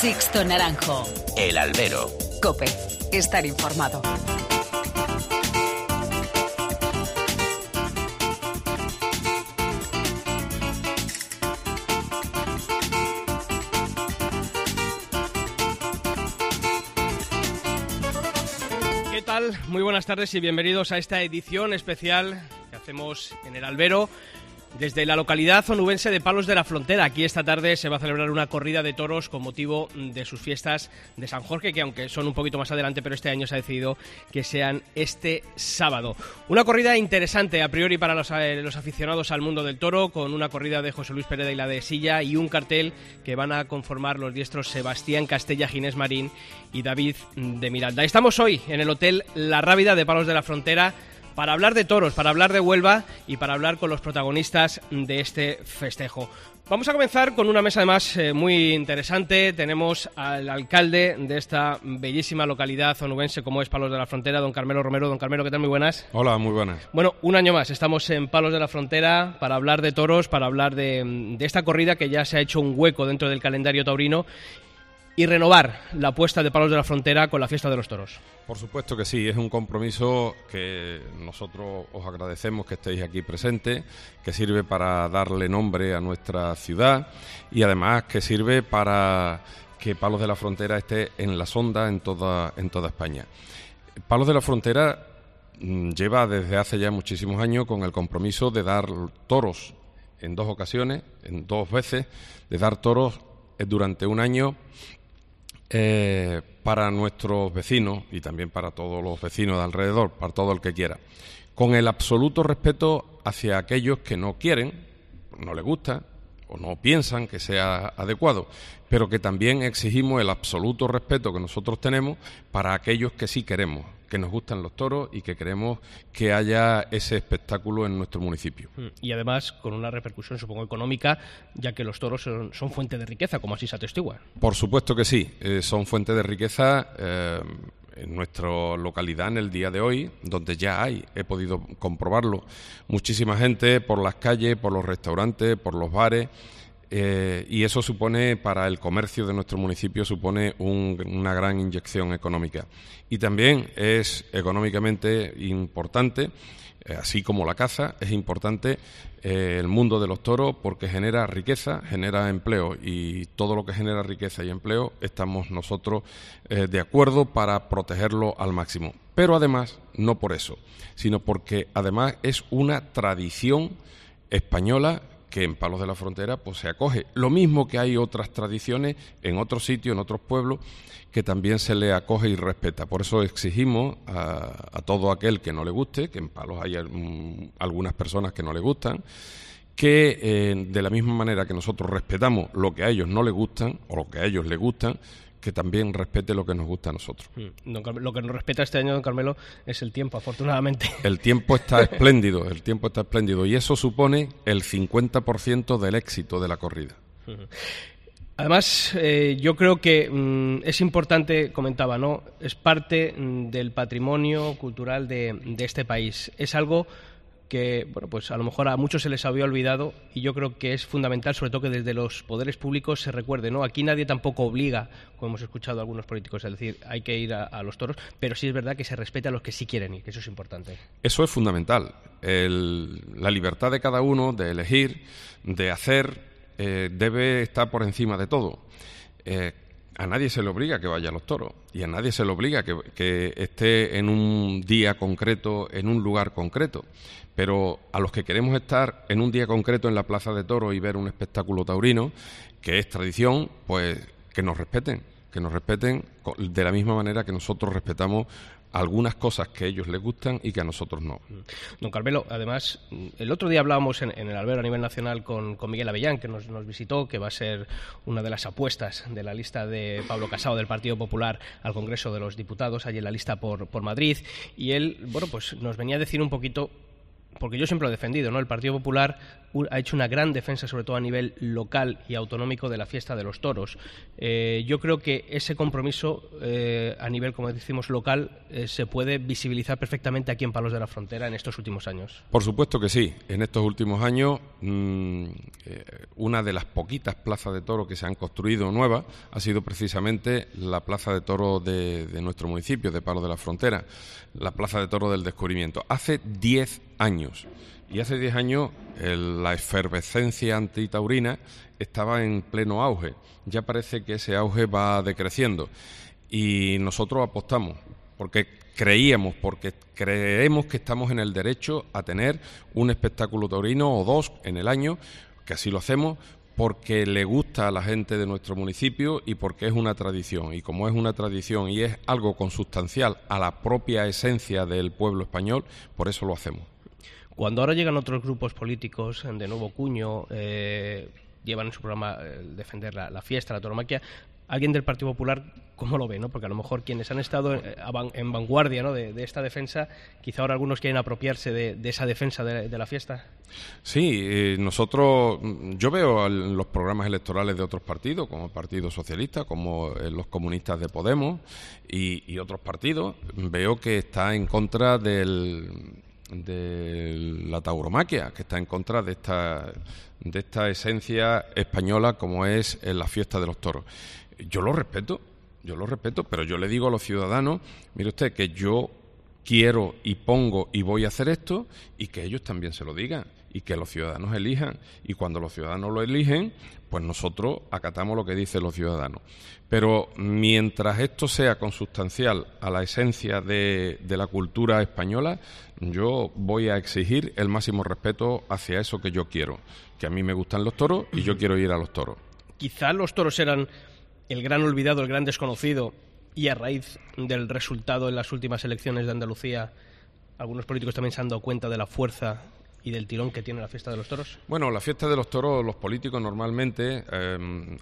Sixto Naranjo. El albero. Cope. Estar informado. ¿Qué tal? Muy buenas tardes y bienvenidos a esta edición especial que hacemos en el albero desde la localidad onubense de Palos de la Frontera, aquí esta tarde se va a celebrar una corrida de toros con motivo de sus fiestas de San Jorge, que aunque son un poquito más adelante, pero este año se ha decidido que sean este sábado. Una corrida interesante a priori para los, eh, aficionados al mundo del toro, con una corrida de José Luis Pérez y la de Silla y un cartel que van a conformar los diestros Sebastián Castella Ginés Marín y David de Miranda. Estamos hoy en el Hotel La Rábida de Palos de la Frontera para hablar de toros, para hablar de Huelva y para hablar con los protagonistas de este festejo. Vamos a comenzar con una mesa además eh, muy interesante. Tenemos al alcalde de esta bellísima localidad onubense como es Palos de la Frontera, don Carmelo Romero. Don Carmelo, ¿qué tal? Muy buenas. Hola, muy buenas. Bueno, un año más. Estamos en Palos de la Frontera para hablar de toros, para hablar de, de esta corrida que ya se ha hecho un hueco dentro del calendario taurino y renovar la apuesta de Palos de la Frontera con la fiesta de los toros. Por supuesto que sí, es un compromiso que nosotros os agradecemos que estéis aquí presentes, que sirve para darle nombre a nuestra ciudad y además que sirve para que Palos de la Frontera esté en la sonda en toda, en toda España. Palos de la Frontera mm, lleva desde hace ya muchísimos años con el compromiso de dar toros en dos ocasiones, en dos veces, de dar toros durante un año eh, para nuestros vecinos y también para todos los vecinos de alrededor, para todo el que quiera, con el absoluto respeto hacia aquellos que no quieren, no les gusta o no piensan que sea adecuado, pero que también exigimos el absoluto respeto que nosotros tenemos para aquellos que sí queremos, que nos gustan los toros y que queremos que haya ese espectáculo en nuestro municipio. Y además con una repercusión, supongo, económica, ya que los toros son, son fuente de riqueza, como así se atestigua. Por supuesto que sí, eh, son fuente de riqueza. Eh, en nuestra localidad en el día de hoy, donde ya hay, he podido comprobarlo, muchísima gente por las calles, por los restaurantes, por los bares, eh, y eso supone para el comercio de nuestro municipio supone un, una gran inyección económica. Y también es económicamente importante eh, así como la caza es importante eh, el mundo de los toros porque genera riqueza genera empleo y todo lo que genera riqueza y empleo estamos nosotros de acuerdo para protegerlo al máximo. Pero además no por eso sino porque además es una tradición española que en Palos de la Frontera pues se acoge. Lo mismo que hay otras tradiciones en otros sitios, en otros pueblos, que también se le acoge y respeta. Por eso exigimos a, todo aquel que no le guste, que en Palos hay algunas personas que no le gustan, que eh, de la misma manera que nosotros respetamos lo que a ellos no les gustan o lo que a ellos les gustan, que también respete lo que nos gusta a nosotros. Mm. lo que nos respeta este año, don Carmelo, es el tiempo, afortunadamente. El tiempo está espléndido, el tiempo está espléndido y eso supone el 50% del éxito de la corrida. Además, eh, yo creo que mm, es importante, comentaba, ¿no? Es parte mm, del patrimonio cultural de, de este país. Es algo que bueno pues a lo mejor a muchos se les había olvidado y yo creo que es fundamental sobre todo que desde los poderes públicos se recuerde no aquí nadie tampoco obliga como hemos escuchado a algunos políticos es decir hay que ir a, los toros pero sí es verdad que se respeta a los que sí quieren ir que eso es importante. Eso es fundamental. La libertad de cada uno de elegir de hacer eh, debe estar por encima de todo. Eh, a nadie se le obliga que vaya a los toros y a nadie se le obliga que, que, esté en un día concreto, en un lugar concreto. Pero a los que queremos estar en un día concreto en la Plaza de Toros y ver un espectáculo taurino, que es tradición, pues que nos respeten, que nos respeten de la misma manera que nosotros respetamos algunas cosas que a ellos les gustan y que a nosotros no. Mm. Don Carmelo, además, el otro día hablábamos en, el albero a nivel nacional con, Miguel Avellán, que nos, visitó, que va a ser una de las apuestas de la lista de Pablo Casado del Partido Popular al Congreso de los Diputados, allí en la lista por, por Madrid, y él, bueno, pues nos venía a decir un poquito porque yo siempre lo he defendido, ¿no? El Partido Popular ha hecho una gran defensa, sobre todo a nivel local y autonómico, de la fiesta de los toros. Eh, yo creo que ese compromiso eh, a nivel, como decimos, local, eh, se puede visibilizar perfectamente aquí en Palos de la Frontera en estos últimos años. Por supuesto que sí. En estos últimos años, mm, una de las poquitas plazas de toro que se han construido nuevas ha sido precisamente la plaza de toro de, de nuestro municipio, de Palos de la Frontera, la plaza de toro del descubrimiento. Hace 10 años. Y hace 10 años la efervescencia antitaurina estaba en pleno auge. Ya parece que ese auge va decreciendo. Y nosotros apostamos, porque creíamos, porque creemos que estamos en el derecho a tener un espectáculo taurino o dos en el año, que así lo hacemos, porque le gusta a la gente de nuestro municipio y porque es una tradición. Y como es una tradición y es algo consustancial a la propia esencia del pueblo español, por eso lo hacemos. Cuando ahora llegan otros grupos políticos de nuevo cuño, eh, llevan en su programa eh, defender la, fiesta, la tauromaquia, alguien del Partido Popular, ¿cómo lo ve? ¿no? Porque a lo mejor quienes han estado eh, en, vanguardia ¿no? de, esta defensa, quizá ahora algunos quieren apropiarse de, esa defensa de, la fiesta. Sí, nosotros, yo veo los programas electorales de otros partidos, como el Partido Socialista, como los comunistas de Podemos y otros partidos, veo que está en contra del de la tauromaquia, que está en contra de esta, de esta esencia española como es en la fiesta de los toros. Yo lo respeto, yo lo respeto, pero yo le digo a los ciudadanos, mire usted, que yo quiero y pongo y voy a hacer esto y que ellos también se lo digan y que los ciudadanos elijan. Y cuando los ciudadanos lo eligen, pues nosotros acatamos lo que dicen los ciudadanos. Pero mientras esto sea consustancial a la esencia de, de la cultura española, yo voy a exigir el máximo respeto hacia eso que yo quiero, que a mí me gustan los toros y yo quiero ir a los toros. Quizá los toros eran el gran olvidado, el gran desconocido, y a raíz del resultado en las últimas elecciones de Andalucía, algunos políticos también se han dado cuenta de la fuerza y del tirón que tiene la fiesta de los toros? Bueno, la fiesta de los toros, los políticos normalmente em,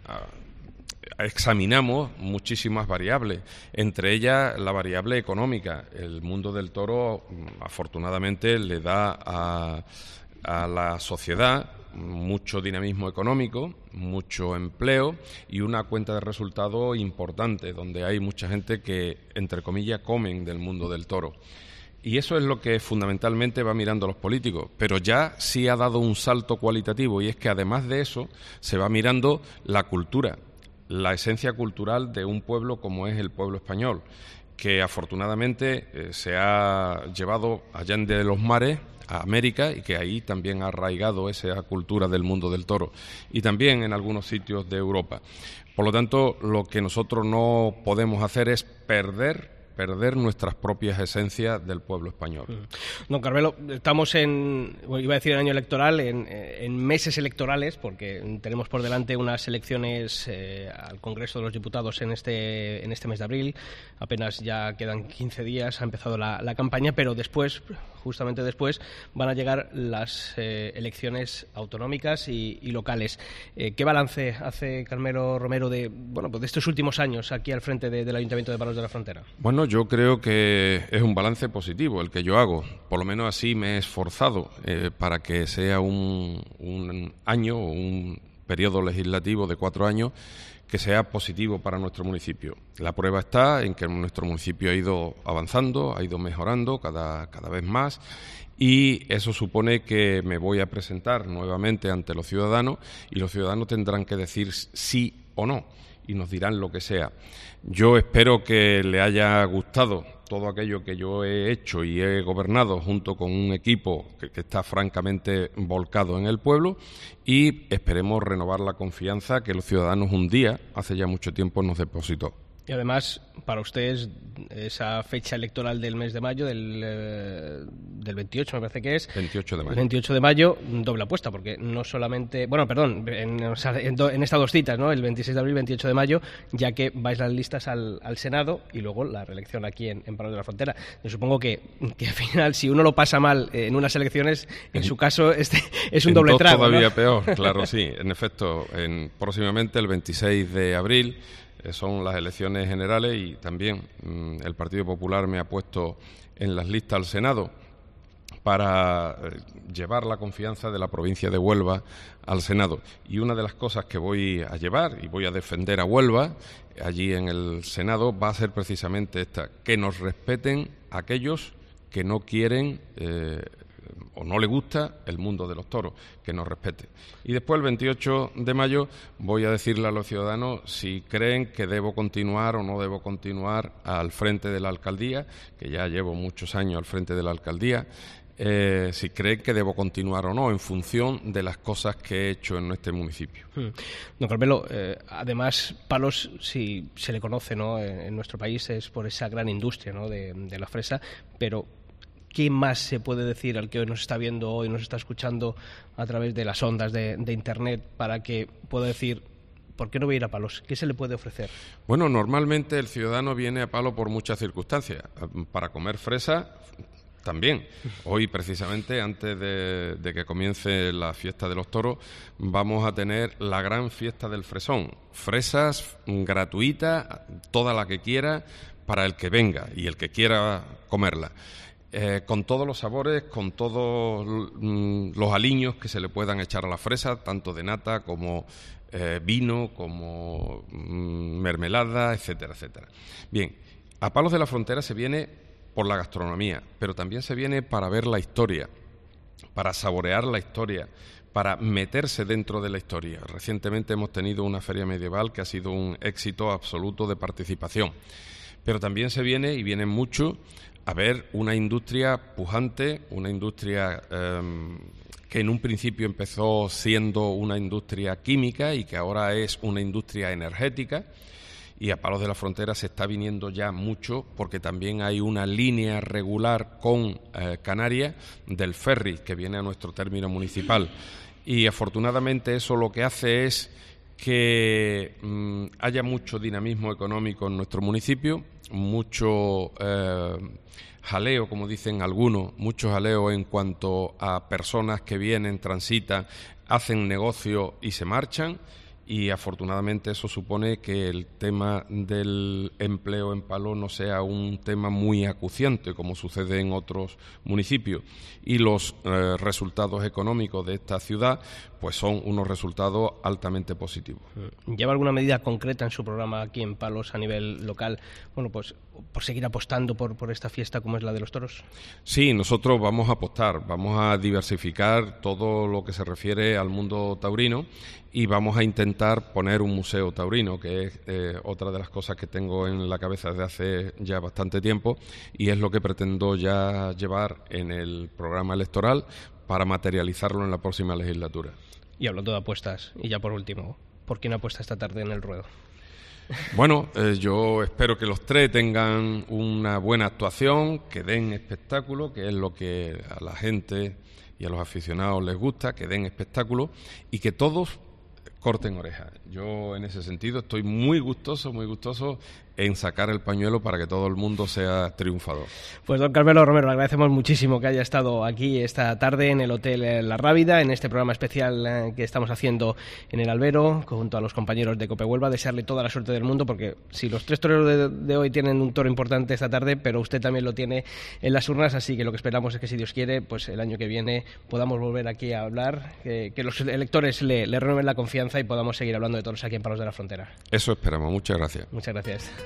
examinamos muchísimas variables, entre ellas la variable económica. El mundo del toro, mm, afortunadamente, le da a, a la sociedad mucho dinamismo económico, mucho empleo y una cuenta de resultados importante, donde hay mucha gente que, entre comillas, comen del mundo del toro. Y eso es lo que fundamentalmente va mirando los políticos. Pero ya sí ha dado un salto cualitativo y es que además de eso se va mirando la cultura, la esencia cultural de un pueblo como es el pueblo español, que afortunadamente eh, se ha llevado allá de los mares a América y que ahí también ha arraigado esa cultura del mundo del toro y también en algunos sitios de Europa. Por lo tanto, lo que nosotros no podemos hacer es perder perder nuestras propias esencias del pueblo español. Mm. Don Carmelo, estamos en, iba a decir en año electoral, en, meses electorales, porque tenemos por delante unas elecciones eh, al Congreso de los Diputados en este, en este mes de abril. Apenas ya quedan 15 días, ha empezado la, campaña, pero después, justamente después, van a llegar las eh, elecciones autonómicas y, locales. Eh, ¿Qué balance hace Carmelo Romero de, bueno, pues de estos últimos años aquí al frente del Ayuntamiento de Palos de la Frontera? Bueno, yo creo que es un balance positivo el que yo hago. Por lo menos así me he esforzado eh, para que sea un, un año o un periodo legislativo de cuatro años que sea positivo para nuestro municipio. La prueba está en que nuestro municipio ha ido avanzando, ha ido mejorando cada, cada vez más y eso supone que me voy a presentar nuevamente ante los ciudadanos y los ciudadanos tendrán que decir sí o no y nos dirán lo que sea. Yo espero que le haya gustado todo aquello que yo he hecho y he gobernado junto con un equipo que, está francamente volcado en el pueblo y esperemos renovar la confianza que los ciudadanos un día, hace ya mucho tiempo, nos depositó. Y además, para ustedes, esa fecha electoral del mes de mayo, del, eh, del 28 me parece que es. 28 de mayo. 28 de mayo, doble apuesta, porque no solamente. Bueno, perdón, en, estas dos citas, ¿no? El 26 de abril y 28 de mayo, ya que vais las listas al, al Senado y luego la reelección aquí en, en de la Frontera. Yo supongo que, que, al final, si uno lo pasa mal en unas elecciones, en su caso este es un doble trago. todavía peor, claro, sí. En efecto, en, próximamente, el 26 de abril son las elecciones generales y también mm, el Partido Popular me ha puesto en las listas al Senado para eh, llevar la confianza de la provincia de Huelva al Senado. Y una de las cosas que voy a llevar y voy a defender a Huelva allí en el Senado va a ser precisamente esta, que nos respeten aquellos que no quieren eh, o no le gusta el mundo de los toros, que nos respete. Y después, el 28 de mayo, voy a decirle a los ciudadanos si creen que debo continuar o no debo continuar al frente de la alcaldía, que ya llevo muchos años al frente de la alcaldía, eh, si creen que debo continuar o no en función de las cosas que he hecho en este municipio. Hmm. Don Carmelo, eh, además, Palos, si se le conoce ¿no? en, nuestro país, es por esa gran industria ¿no? de, la fresa, pero ¿qué más se puede decir al que hoy nos está viendo, hoy nos está escuchando a través de las ondas de, de Internet para que pueda decir ¿por qué no voy a ir a palos? ¿Qué se le puede ofrecer? Bueno, normalmente el ciudadano viene a palo por muchas circunstancias. Para comer fresa, también. Hoy, precisamente, antes de, que comience la fiesta de los toros, vamos a tener la gran fiesta del fresón. Fresas gratuitas, toda la que quiera, para el que venga y el que quiera comerla. Eh, con todos los sabores, con todos mm, los aliños que se le puedan echar a la fresa, tanto de nata como eh, vino, como mm, mermelada, etcétera, etcétera. Bien, a Palos de la Frontera se viene por la gastronomía, pero también se viene para ver la historia, para saborear la historia, para meterse dentro de la historia. Recientemente hemos tenido una feria medieval que ha sido un éxito absoluto de participación, pero también se viene y viene mucho a ver una industria pujante, una industria em, que en un principio empezó siendo una industria química y que ahora es una industria energética y a Palos de la Frontera se está viniendo ya mucho porque también hay una línea regular con eh, Canarias del ferry que viene a nuestro término municipal. Y afortunadamente eso lo que hace es que mm, haya mucho dinamismo económico en nuestro municipio, mucho eh, jaleo, como dicen algunos, mucho jaleo en cuanto a personas que vienen, transitan, hacen negocio y se marchan. Y afortunadamente eso supone que el tema del empleo en palo no sea un tema muy acuciante como sucede en otros municipios. Y los eh, resultados económicos de esta ciudad pues son unos resultados altamente positivos. ¿Lleva alguna medida concreta en su programa aquí en Palos a nivel local, bueno, pues por seguir apostando por, por esta fiesta como es la de los toros? Sí, nosotros vamos a apostar, vamos a diversificar todo lo que se refiere al mundo taurino y vamos a intentar poner un museo taurino, que es eh, otra de las cosas que tengo en la cabeza desde hace ya bastante tiempo y es lo que pretendo ya llevar en el programa electoral para materializarlo en la próxima legislatura. Y hablando de apuestas, y ya por último, ¿por quién apuesta esta tarde en el ruedo? Bueno, eh, yo espero que los tres tengan una buena actuación, que den espectáculo, que es lo que a la gente y a los aficionados les gusta, que den espectáculo y que todos corten oreja. Yo en ese sentido estoy muy gustoso, muy gustoso en sacar el pañuelo para que todo el mundo sea triunfador. Pues don Carmelo Romero, le agradecemos muchísimo que haya estado aquí esta tarde en el Hotel La Rábida, en este programa especial eh, que estamos haciendo en el Albero, junto a los compañeros de Cope Huelva, desearle toda la suerte del mundo, porque si los tres toreros de, hoy tienen un toro importante esta tarde, pero usted también lo tiene en las urnas, así que lo que esperamos es que si Dios quiere, pues el año que viene podamos volver aquí a hablar, que, los electores le, le renueven la confianza y podamos seguir hablando de toros aquí en Palos de la Frontera. Eso esperamos, muchas gracias. Muchas gracias.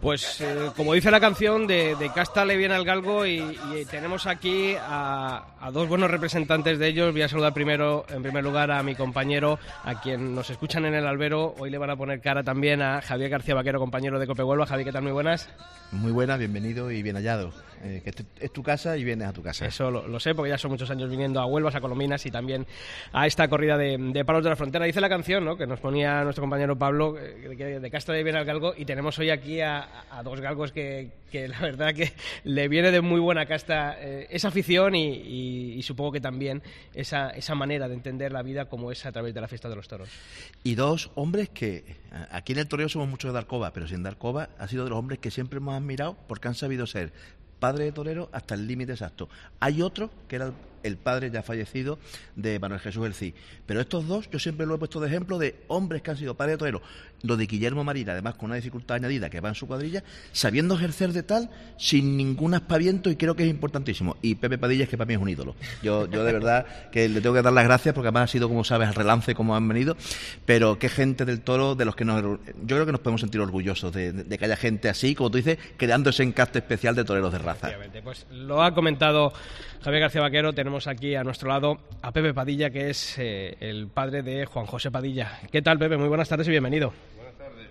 Pues eh, como dice la canción, de, Casta le viene al galgo y, tenemos aquí a, dos buenos representantes de ellos. Voy a saludar primero, en primer lugar, a mi compañero, a quien nos escuchan en el albero. Hoy le van a poner cara también a Javier García Vaquero, compañero de Cope Huelva. Javier, ¿qué tal? Muy buenas. Muy buenas, bienvenido y bien hallado. Eh, que es tu casa y vienes a tu casa. Eso lo, sé, porque ya son muchos años viniendo a Huelvas, a Colominas y también a esta corrida de, palos de la frontera. Dice la canción, ¿no? Que nos ponía nuestro compañero Pablo, eh, de Casta le viene al galgo, y tenemos hoy aquí a a, dos galgos que, la verdad que le viene de muy buena casta eh, esa afición y, supongo que también esa, esa manera de entender la vida como es a través de la fiesta de los toros. Y dos hombres que aquí en el toreo somos muchos de Darcova, pero sin Darcova ha sido de los hombres que siempre hemos admirado porque han sabido ser padre de torero hasta el límite exacto. Hay otro que era el padre ya fallecido de Manuel Jesús El Cid. Pero estos dos, yo siempre lo he puesto de ejemplo de hombres que han sido padres de torero. Lo de Guillermo Marina, además con una dificultad añadida que va en su cuadrilla, sabiendo ejercer de tal, sin ningún aspaviento, y creo que es importantísimo. Y Pepe Padilla es que para mí es un ídolo. Yo, yo de verdad que le tengo que dar las gracias porque además ha sido, como sabes, al relance como han venido. Pero qué gente del toro de los que nos. Yo creo que nos podemos sentir orgullosos de, que haya gente así, como tú dices, creando ese encaste especial de toreros de raza. Pues lo ha comentado Javier García Vaquero. Tenemos aquí a nuestro lado a Pepe Padilla, que es eh, el padre de Juan José Padilla. ¿Qué tal, Pepe? Muy buenas tardes y bienvenido. Buenas tardes.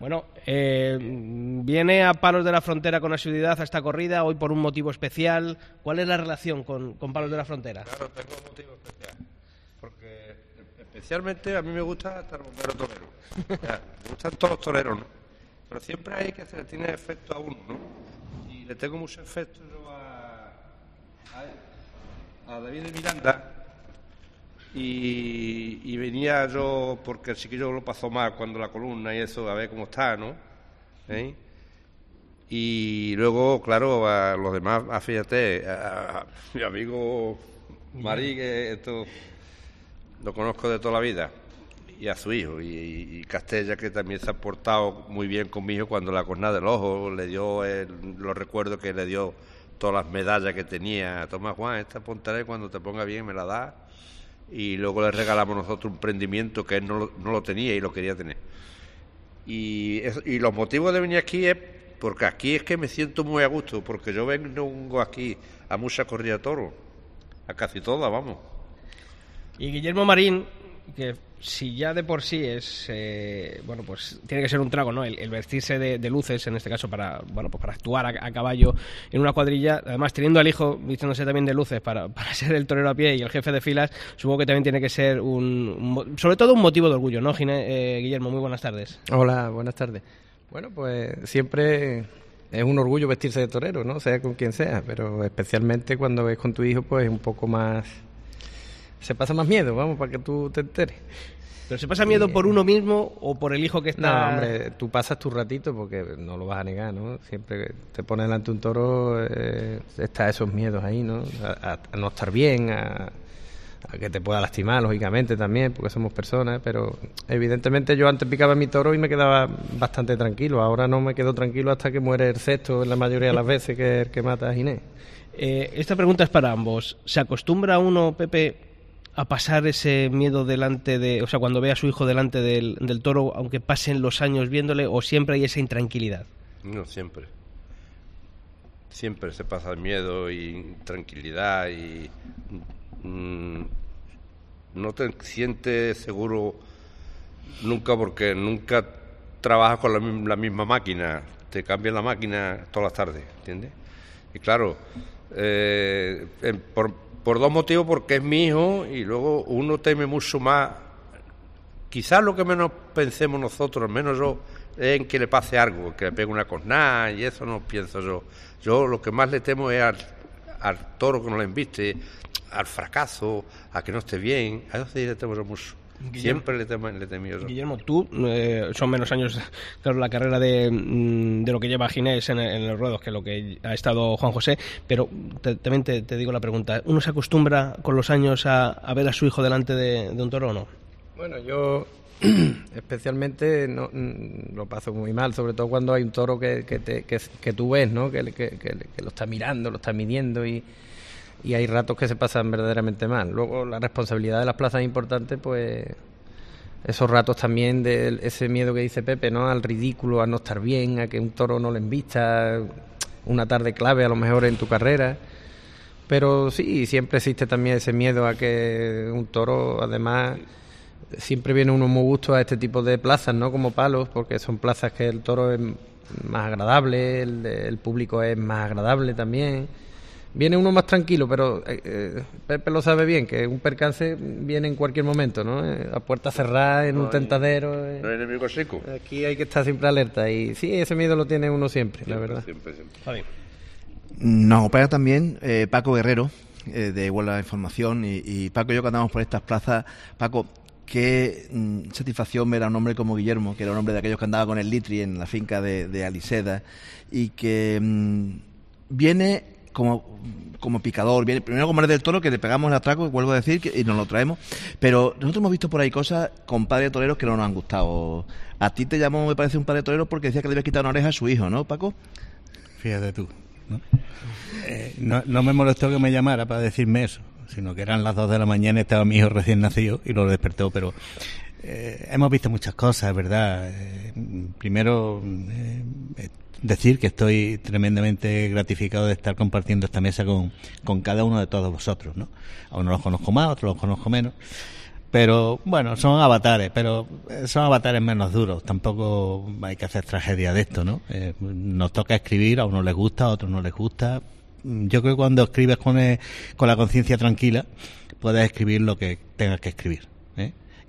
Bueno, eh, viene a Palos de la Frontera con asiduidad a esta corrida, hoy por un motivo especial. ¿Cuál es la relación con, Palos de la Frontera? Claro, tengo un motivo especial. Porque especialmente a mí me gusta estar bombero torero. me gustan todos los toreros, ¿no? Pero siempre hay que hacer, tiene efecto a uno, ¿no? Y le tengo mucho efecto a David de Miranda y, venía yo, porque el chiquillo lo pasó mal cuando la columna y eso, a ver cómo está, ¿no? ¿Eh? Y luego, claro, a los demás, a, fíjate, a, mi amigo Marí, que esto lo conozco de toda la vida, y a su hijo, y, Castella, que también se ha portado muy bien conmigo cuando la cornada del ojo, le dio los recuerdos que le dio todas las medallas que tenía. Toma Juan, esta pontaré cuando te ponga bien me la da. Y luego le regalamos nosotros un prendimiento que él no lo, no lo tenía y lo quería tener. Y, los motivos de venir aquí es porque aquí es que me siento muy a gusto, porque yo vengo aquí a mucha corrida toro, a casi todas, vamos. Y Guillermo Marín, que si ya de por sí es eh, bueno pues tiene que ser un trago no el, vestirse de, luces en este caso para bueno pues para actuar a, caballo en una cuadrilla además teniendo al hijo vistiéndose también de luces para, para, ser el torero a pie y el jefe de filas supongo que también tiene que ser un, sobre todo un motivo de orgullo no eh, Guillermo muy buenas tardes. Hola buenas tardes. Bueno pues siempre es un orgullo vestirse de torero no sea con quien sea pero especialmente cuando ves con tu hijo pues un poco más se pasa más miedo, vamos, para que tú te enteres. ¿Pero se pasa miedo por uno mismo o por el hijo que está...? No, hombre, tú pasas tu ratito porque no lo vas a negar, ¿no? Siempre que te pones delante un toro eh, está esos miedos ahí, ¿no? A, no estar bien, a, que te pueda lastimar, lógicamente, también, porque somos personas, pero evidentemente yo antes picaba mi toro y me quedaba bastante tranquilo. Ahora no me quedo tranquilo hasta que muere el sexto, en la mayoría de las veces, que es el que mata a Ginés. Eh, esta pregunta es para ambos. ¿Se acostumbra uno, Pepe, a pasar ese miedo delante de, o sea, cuando ve a su hijo delante del, toro, aunque pasen los años viéndole, o siempre hay esa intranquilidad? No, siempre. Siempre se pasa miedo y tranquilidad y mm, no te sientes seguro nunca porque nunca trabajas con la, la misma máquina, te cambian la máquina todas las tardes, ¿entiendes? Y claro, eh, por, por dos motivos, porque es mi hijo y luego uno teme mucho más, quizás lo que menos pensemos nosotros, al menos yo, es en que le pase algo, que le pegue una cornada y eso no pienso yo. Yo lo que más le temo es al, toro que no le inviste, al fracaso, a que no esté bien, a eso sí le temo mucho. Siempre le, temo, le temido. Guillermo, tú eh, son menos años, claro, la carrera de, mm, de lo que lleva Ginés en, en, los ruedos que lo que ha estado Juan José, pero también te, digo la pregunta, ¿uno se acostumbra con los años a, ver a su hijo delante de, un toro o no? Bueno, yo especialmente no, mm, lo paso muy mal, sobre todo cuando hay un toro que, que, te, que, tú ves, ¿no? Que, que, lo está mirando, lo está midiendo y y hay ratos que se pasan verdaderamente mal. Luego la responsabilidad de las plazas importantes, pues esos ratos también de ese miedo que dice Pepe, ¿no? Al ridículo, a no estar bien, a que un toro no le invista, una tarde clave a lo mejor en tu carrera. Pero sí, siempre existe también ese miedo a que un toro, además, siempre viene uno muy gusto a este tipo de plazas, ¿no? Como palos, porque son plazas que el toro es más agradable, el, el público es más agradable también viene uno más tranquilo, pero eh, eh, Pepe lo sabe bien, que un percance viene en cualquier momento, ¿no? Eh, a puerta cerrada, en un tentadero. No hay enemigo seco. Aquí hay que estar siempre alerta y sí, ese miedo lo tiene uno siempre, la verdad. Siempre, siempre. Javi. Nos acompaña también eh, Paco Guerrero, eh, de Igual la Información, y, y Paco y yo que andamos por estas plazas. Paco, qué mm, satisfacción ver a un hombre como Guillermo, que era un hombre de aquellos que andaba con el Litri en la finca de, de Aliseda, y que mm, viene como, como picador, viene primero como del toro, que le pegamos el atraco, vuelvo a decir, que, y nos lo traemos, pero nosotros hemos visto por ahí cosas con padres toreros que no nos han gustado. A ti te llamó, me parece, un padre torero porque decía que le había quitado una oreja a su hijo, ¿no, Paco? Fíjate tú. ¿no? Eh, no, me molestó que me llamara para decirme eso, sino que eran las dos de la mañana y estaba mi hijo recién nacido y lo despertó, pero eh, hemos visto muchas cosas, ¿verdad? Eh, primero, decir que estoy tremendamente gratificado de estar compartiendo esta mesa con, con cada uno de todos vosotros, ¿no? A unos los conozco más, a otros los conozco menos. Pero bueno, son avatares, pero eh, son avatares menos duros. Tampoco hay que hacer tragedia de esto, ¿no? Eh, nos toca escribir, a unos les gusta, a otros no les gusta. Mm, Yo creo que cuando escribes con, eh, con la conciencia tranquila, puedes escribir lo que tengas que escribir.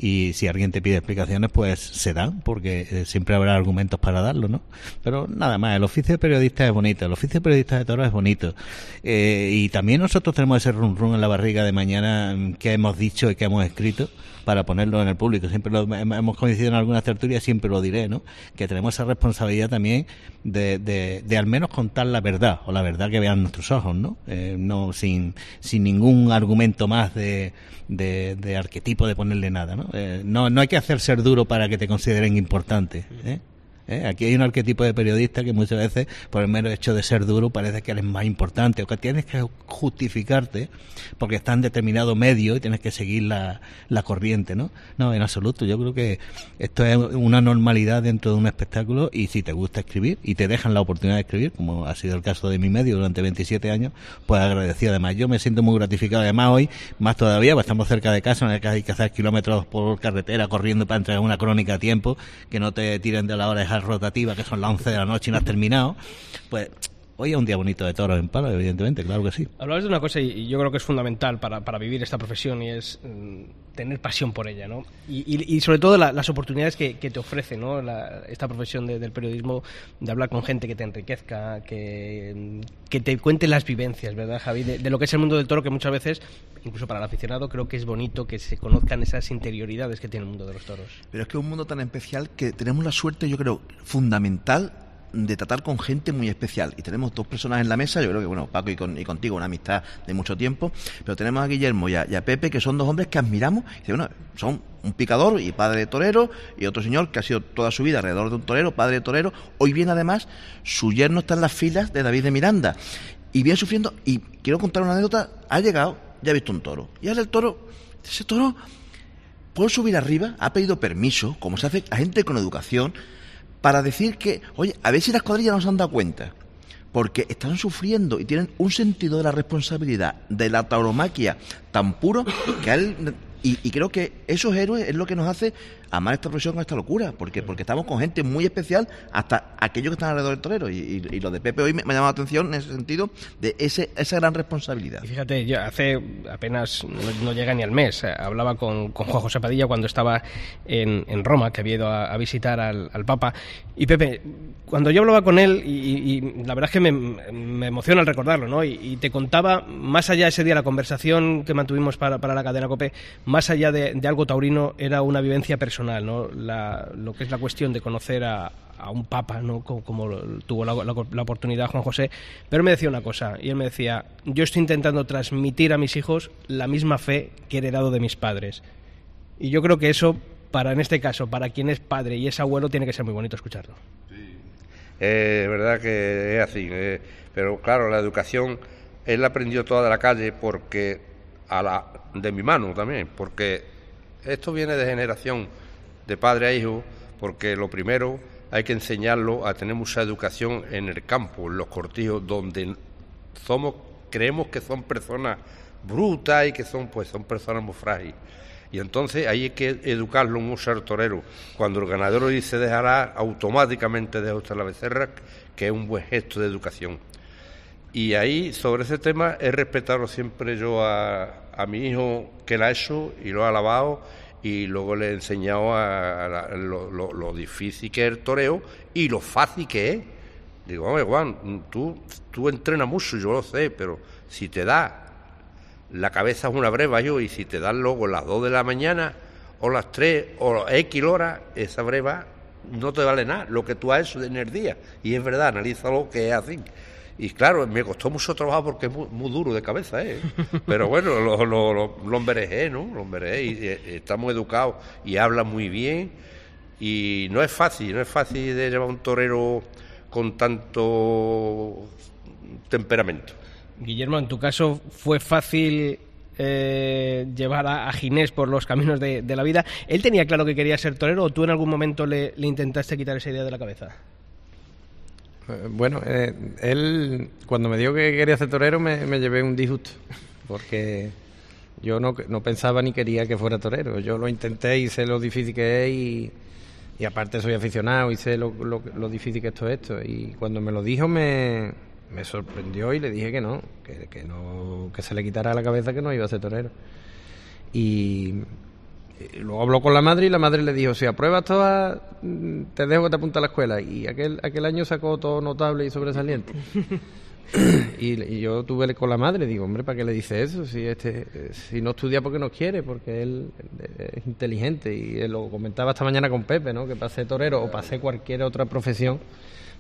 Y si alguien te pide explicaciones, pues se dan, porque eh, siempre habrá argumentos para darlo, ¿no? Pero nada más, el oficio de periodista es bonito, el oficio de periodista de toro es bonito. Eh, y también nosotros tenemos ese rum rum en la barriga de mañana mm, que hemos dicho y que hemos escrito para ponerlo en el público. Siempre lo hem- hemos coincidido en algunas tertulias, siempre lo diré, ¿no? Que tenemos esa responsabilidad también de, de, de al menos contar la verdad, o la verdad que vean nuestros ojos, ¿no? Eh, no sin, sin ningún argumento más de, de, de arquetipo de ponerle nada, ¿no? Eh, no, no hay que hacer ser duro para que te consideren importante, ¿eh? ¿Eh? Aquí hay un arquetipo de periodista que muchas veces, por el mero hecho de ser duro, parece que eres más importante o que tienes que justificarte porque está en determinado medio y tienes que seguir la, la corriente, ¿no? No, en absoluto. Yo creo que esto es una normalidad dentro de un espectáculo y si te gusta escribir y te dejan la oportunidad de escribir, como ha sido el caso de mi medio durante 27 años, pues agradecido. Además, yo me siento muy gratificado. Además, hoy, más todavía, pues estamos cerca de casa, no hay que hay que hacer kilómetros por carretera corriendo para entregar una crónica a tiempo, que no te tiren de la hora esa rotativa, que son las 11 de la noche y no has terminado. Pues hoy es un día bonito de toros en palo, evidentemente, claro que sí. Hablabas de una cosa y, yo creo que es fundamental para, para vivir esta profesión y es mm, tener pasión por ella, ¿no? Y, y- y sobre todo la- las oportunidades que, que te ofrece, ¿no? La- esta profesión de- del periodismo, de hablar con gente que te enriquezca, que, mm, que te cuente las vivencias, ¿verdad, Javi? De, de lo que es el mundo del toro, que muchas veces, incluso para el aficionado, creo que es bonito que se conozcan esas interioridades que tiene el mundo de los toros. Pero es que es un mundo tan especial que tenemos la suerte, yo creo, fundamental de tratar con gente muy especial. Y tenemos dos personas en la mesa, yo creo que, bueno, Paco y, con- y contigo, una amistad de mucho tiempo, pero tenemos a Guillermo y a, Pepe, que son dos hombres que admiramos. Bueno, son un picador y padre de torero, y otro señor que ha sido toda su vida alrededor de un torero, padre de torero. Hoy bien, además, su yerno está en las filas de David de Miranda. Y viene sufriendo, y quiero contar una anécdota, ha llegado, ya ha visto un toro. Y ahora el toro, ese toro por subir arriba, ha pedido permiso, como se hace a gente con educación, para decir que, oye, a ver si las cuadrillas no se han dado cuenta. Porque están sufriendo y tienen un sentido de la responsabilidad, de la tauromaquia tan puro que a él. Y, y creo que esos héroes es lo que nos hace amar esta profesión con esta locura, porque porque estamos con gente muy especial, hasta aquellos que están alrededor del torero. Y, y- y lo de Pepe hoy me, me ha llamado la atención en ese sentido, de ese, esa gran responsabilidad. Y fíjate, yo hace apenas no, no llega ni al mes, eh, hablaba con, con Juan José Padilla cuando estaba en, en Roma, que había ido a, a visitar al, al Papa. Y Pepe, cuando yo hablaba con él, y, la verdad es que me, me emociona al recordarlo, ¿no? Y, te contaba, más allá de ese día, la conversación que mantuvimos para, para la cadena COPE, más allá de, de algo taurino, era una vivencia personal, ¿no? La- lo que es la cuestión de conocer a, un papa, ¿no? Como, tuvo la, la- oportunidad Juan José, pero me decía una cosa, y él me decía, yo estoy intentando transmitir a mis hijos la misma fe que he heredado de mis padres. Y yo creo que eso, para en este caso, para quien es padre y es abuelo, tiene que ser muy bonito escucharlo. Es verdad que es así, eh, pero claro, la educación él aprendió toda de la calle porque a la de mi mano también, porque esto viene de generación de padre a hijo, porque lo primero hay que enseñarlo a tener mucha educación en el campo, en los cortijos donde somos creemos que son personas brutas y que son pues son personas muy frágiles. Y entonces ahí hay que educarlo un ser torero. Cuando el ganadero dice dejará, automáticamente deja usted la becerra, que es un buen gesto de educación. Y ahí, sobre ese tema, he respetado siempre yo a, a mi hijo que la ha hecho y lo ha alabado y luego le he enseñado a, lo, difícil que es el toreo y lo fácil que es. Digo, hombre, Juan, tú, tú entrenas mucho, yo lo sé, pero si te da la cabeza es una breva yo y si te dan luego las 2 de la mañana o las 3 o X horas, esa breva no te vale nada, lo que tú has hecho en el día. Y es verdad, analízalo que es así. Y claro, me costó mucho trabajo porque es muy, duro de cabeza, ¿eh? Pero bueno, lo, lo, lo, lo ¿no? Lo y, y, está muy educado y habla muy bien. Y no es fácil, no es fácil de llevar un torero con tanto temperamento. Guillermo, en tu caso, ¿fue fácil eh, llevar a, Ginés por los caminos de, la vida? ¿Él tenía claro que quería ser torero o tú en algún momento le intentaste quitar esa idea de la cabeza? Eh, bueno, eh, él cuando me dijo que quería ser torero me, llevé un disgusto, porque yo no, no, pensaba ni quería que fuera torero. Yo lo intenté y sé lo difícil que es y, y aparte soy aficionado y sé lo, lo, difícil que esto es esto. Y cuando me lo dijo me, me sorprendió y le dije que no, que, que no, que se le quitara la cabeza que no iba a ser torero. Y luego habló con la madre y la madre le dijo, si apruebas todas, mm, te dejo que te apunte a la escuela. Y aquel, aquel año sacó todo notable y sobresaliente. y, yo tuve con la madre, digo, hombre, ¿para qué le dice eso? Si, este, si no estudia porque no quiere, porque él es inteligente. Y él lo comentaba esta mañana con Pepe, ¿no? Que pase torero o pase cualquier otra profesión,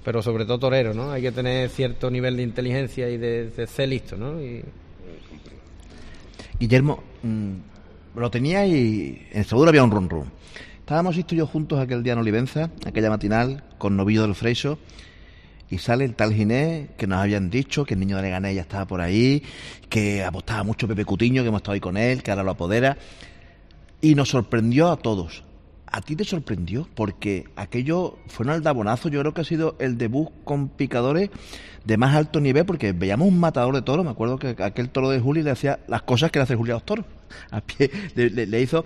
pero sobre todo torero, ¿no? Hay que tener cierto nivel de inteligencia y de, ser listo, ¿no? Y... Guillermo, mm, lo tenía y en seguro había un run run. Estábamos y yo juntos aquel día en Olivenza, aquella matinal, con Novillo del Freixo, y sale el tal Ginés que nos habían dicho que el niño de Leganés ya estaba por ahí, que apostaba mucho Pepe Cutiño, que hemos estado ahí con él, que ahora lo apodera, y nos sorprendió a todos. ¿A ti te sorprendió? Porque aquello fue un aldabonazo, yo creo que ha sido el debut con picadores de más alto nivel, porque veíamos un matador de toros, me acuerdo que aquel toro de Juli le hacía las cosas que le hace Juli a a pie, le, hizo...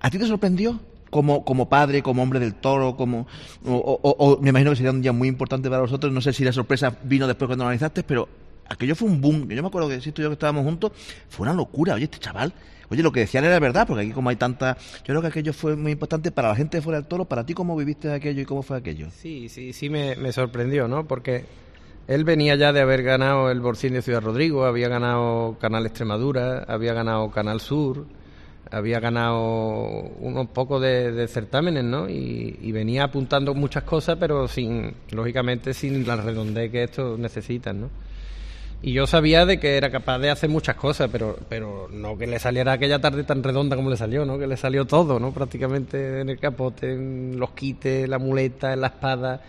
¿A ti te sorprendió? Como, como padre, como hombre del toro, como o, me imagino que sería un día muy importante para vosotros, no sé si la sorpresa vino después cuando lo analizaste, pero aquello fue un boom, yo me acuerdo que si tú y yo que estábamos juntos, fue una locura, oye, este chaval Oye, lo que decían era verdad, porque aquí como hay tanta... Yo creo que aquello fue muy importante para la gente de fuera del toro. ¿Para ti cómo viviste aquello y cómo fue aquello? Sí, sí, sí me, sorprendió, ¿no? Porque él venía ya de haber ganado el Borcín de Ciudad Rodrigo, había ganado Canal Extremadura, había ganado Canal Sur, había ganado unos pocos de, certámenes, ¿no? Y, y, venía apuntando muchas cosas, pero sin, lógicamente, sin la redondez que esto necesitan, ¿no? Y yo sabía de que era capaz de hacer muchas cosas, pero, pero no que le saliera aquella tarde tan redonda como le salió, ¿no? Que le salió todo, ¿no? Prácticamente en el capote, en los quites, la muleta, en la espada.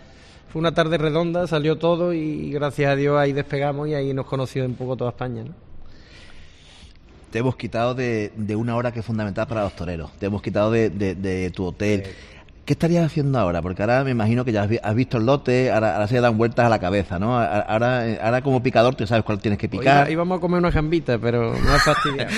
Fue una tarde redonda, salió todo y gracias a Dios ahí despegamos y ahí nos conoció un poco toda España, ¿no? Te hemos quitado de, de, una hora que es fundamental para los toreros. Te hemos quitado de, de, tu hotel. ¿Qué estarías haciendo ahora? Porque ahora me imagino que ya has visto el lote, ahora, se dan vueltas a la cabeza, ¿no? Ahora, ahora como picador tú sabes cuál tienes que picar. Hoy íbamos a comer una jambita, pero no es fastidiado.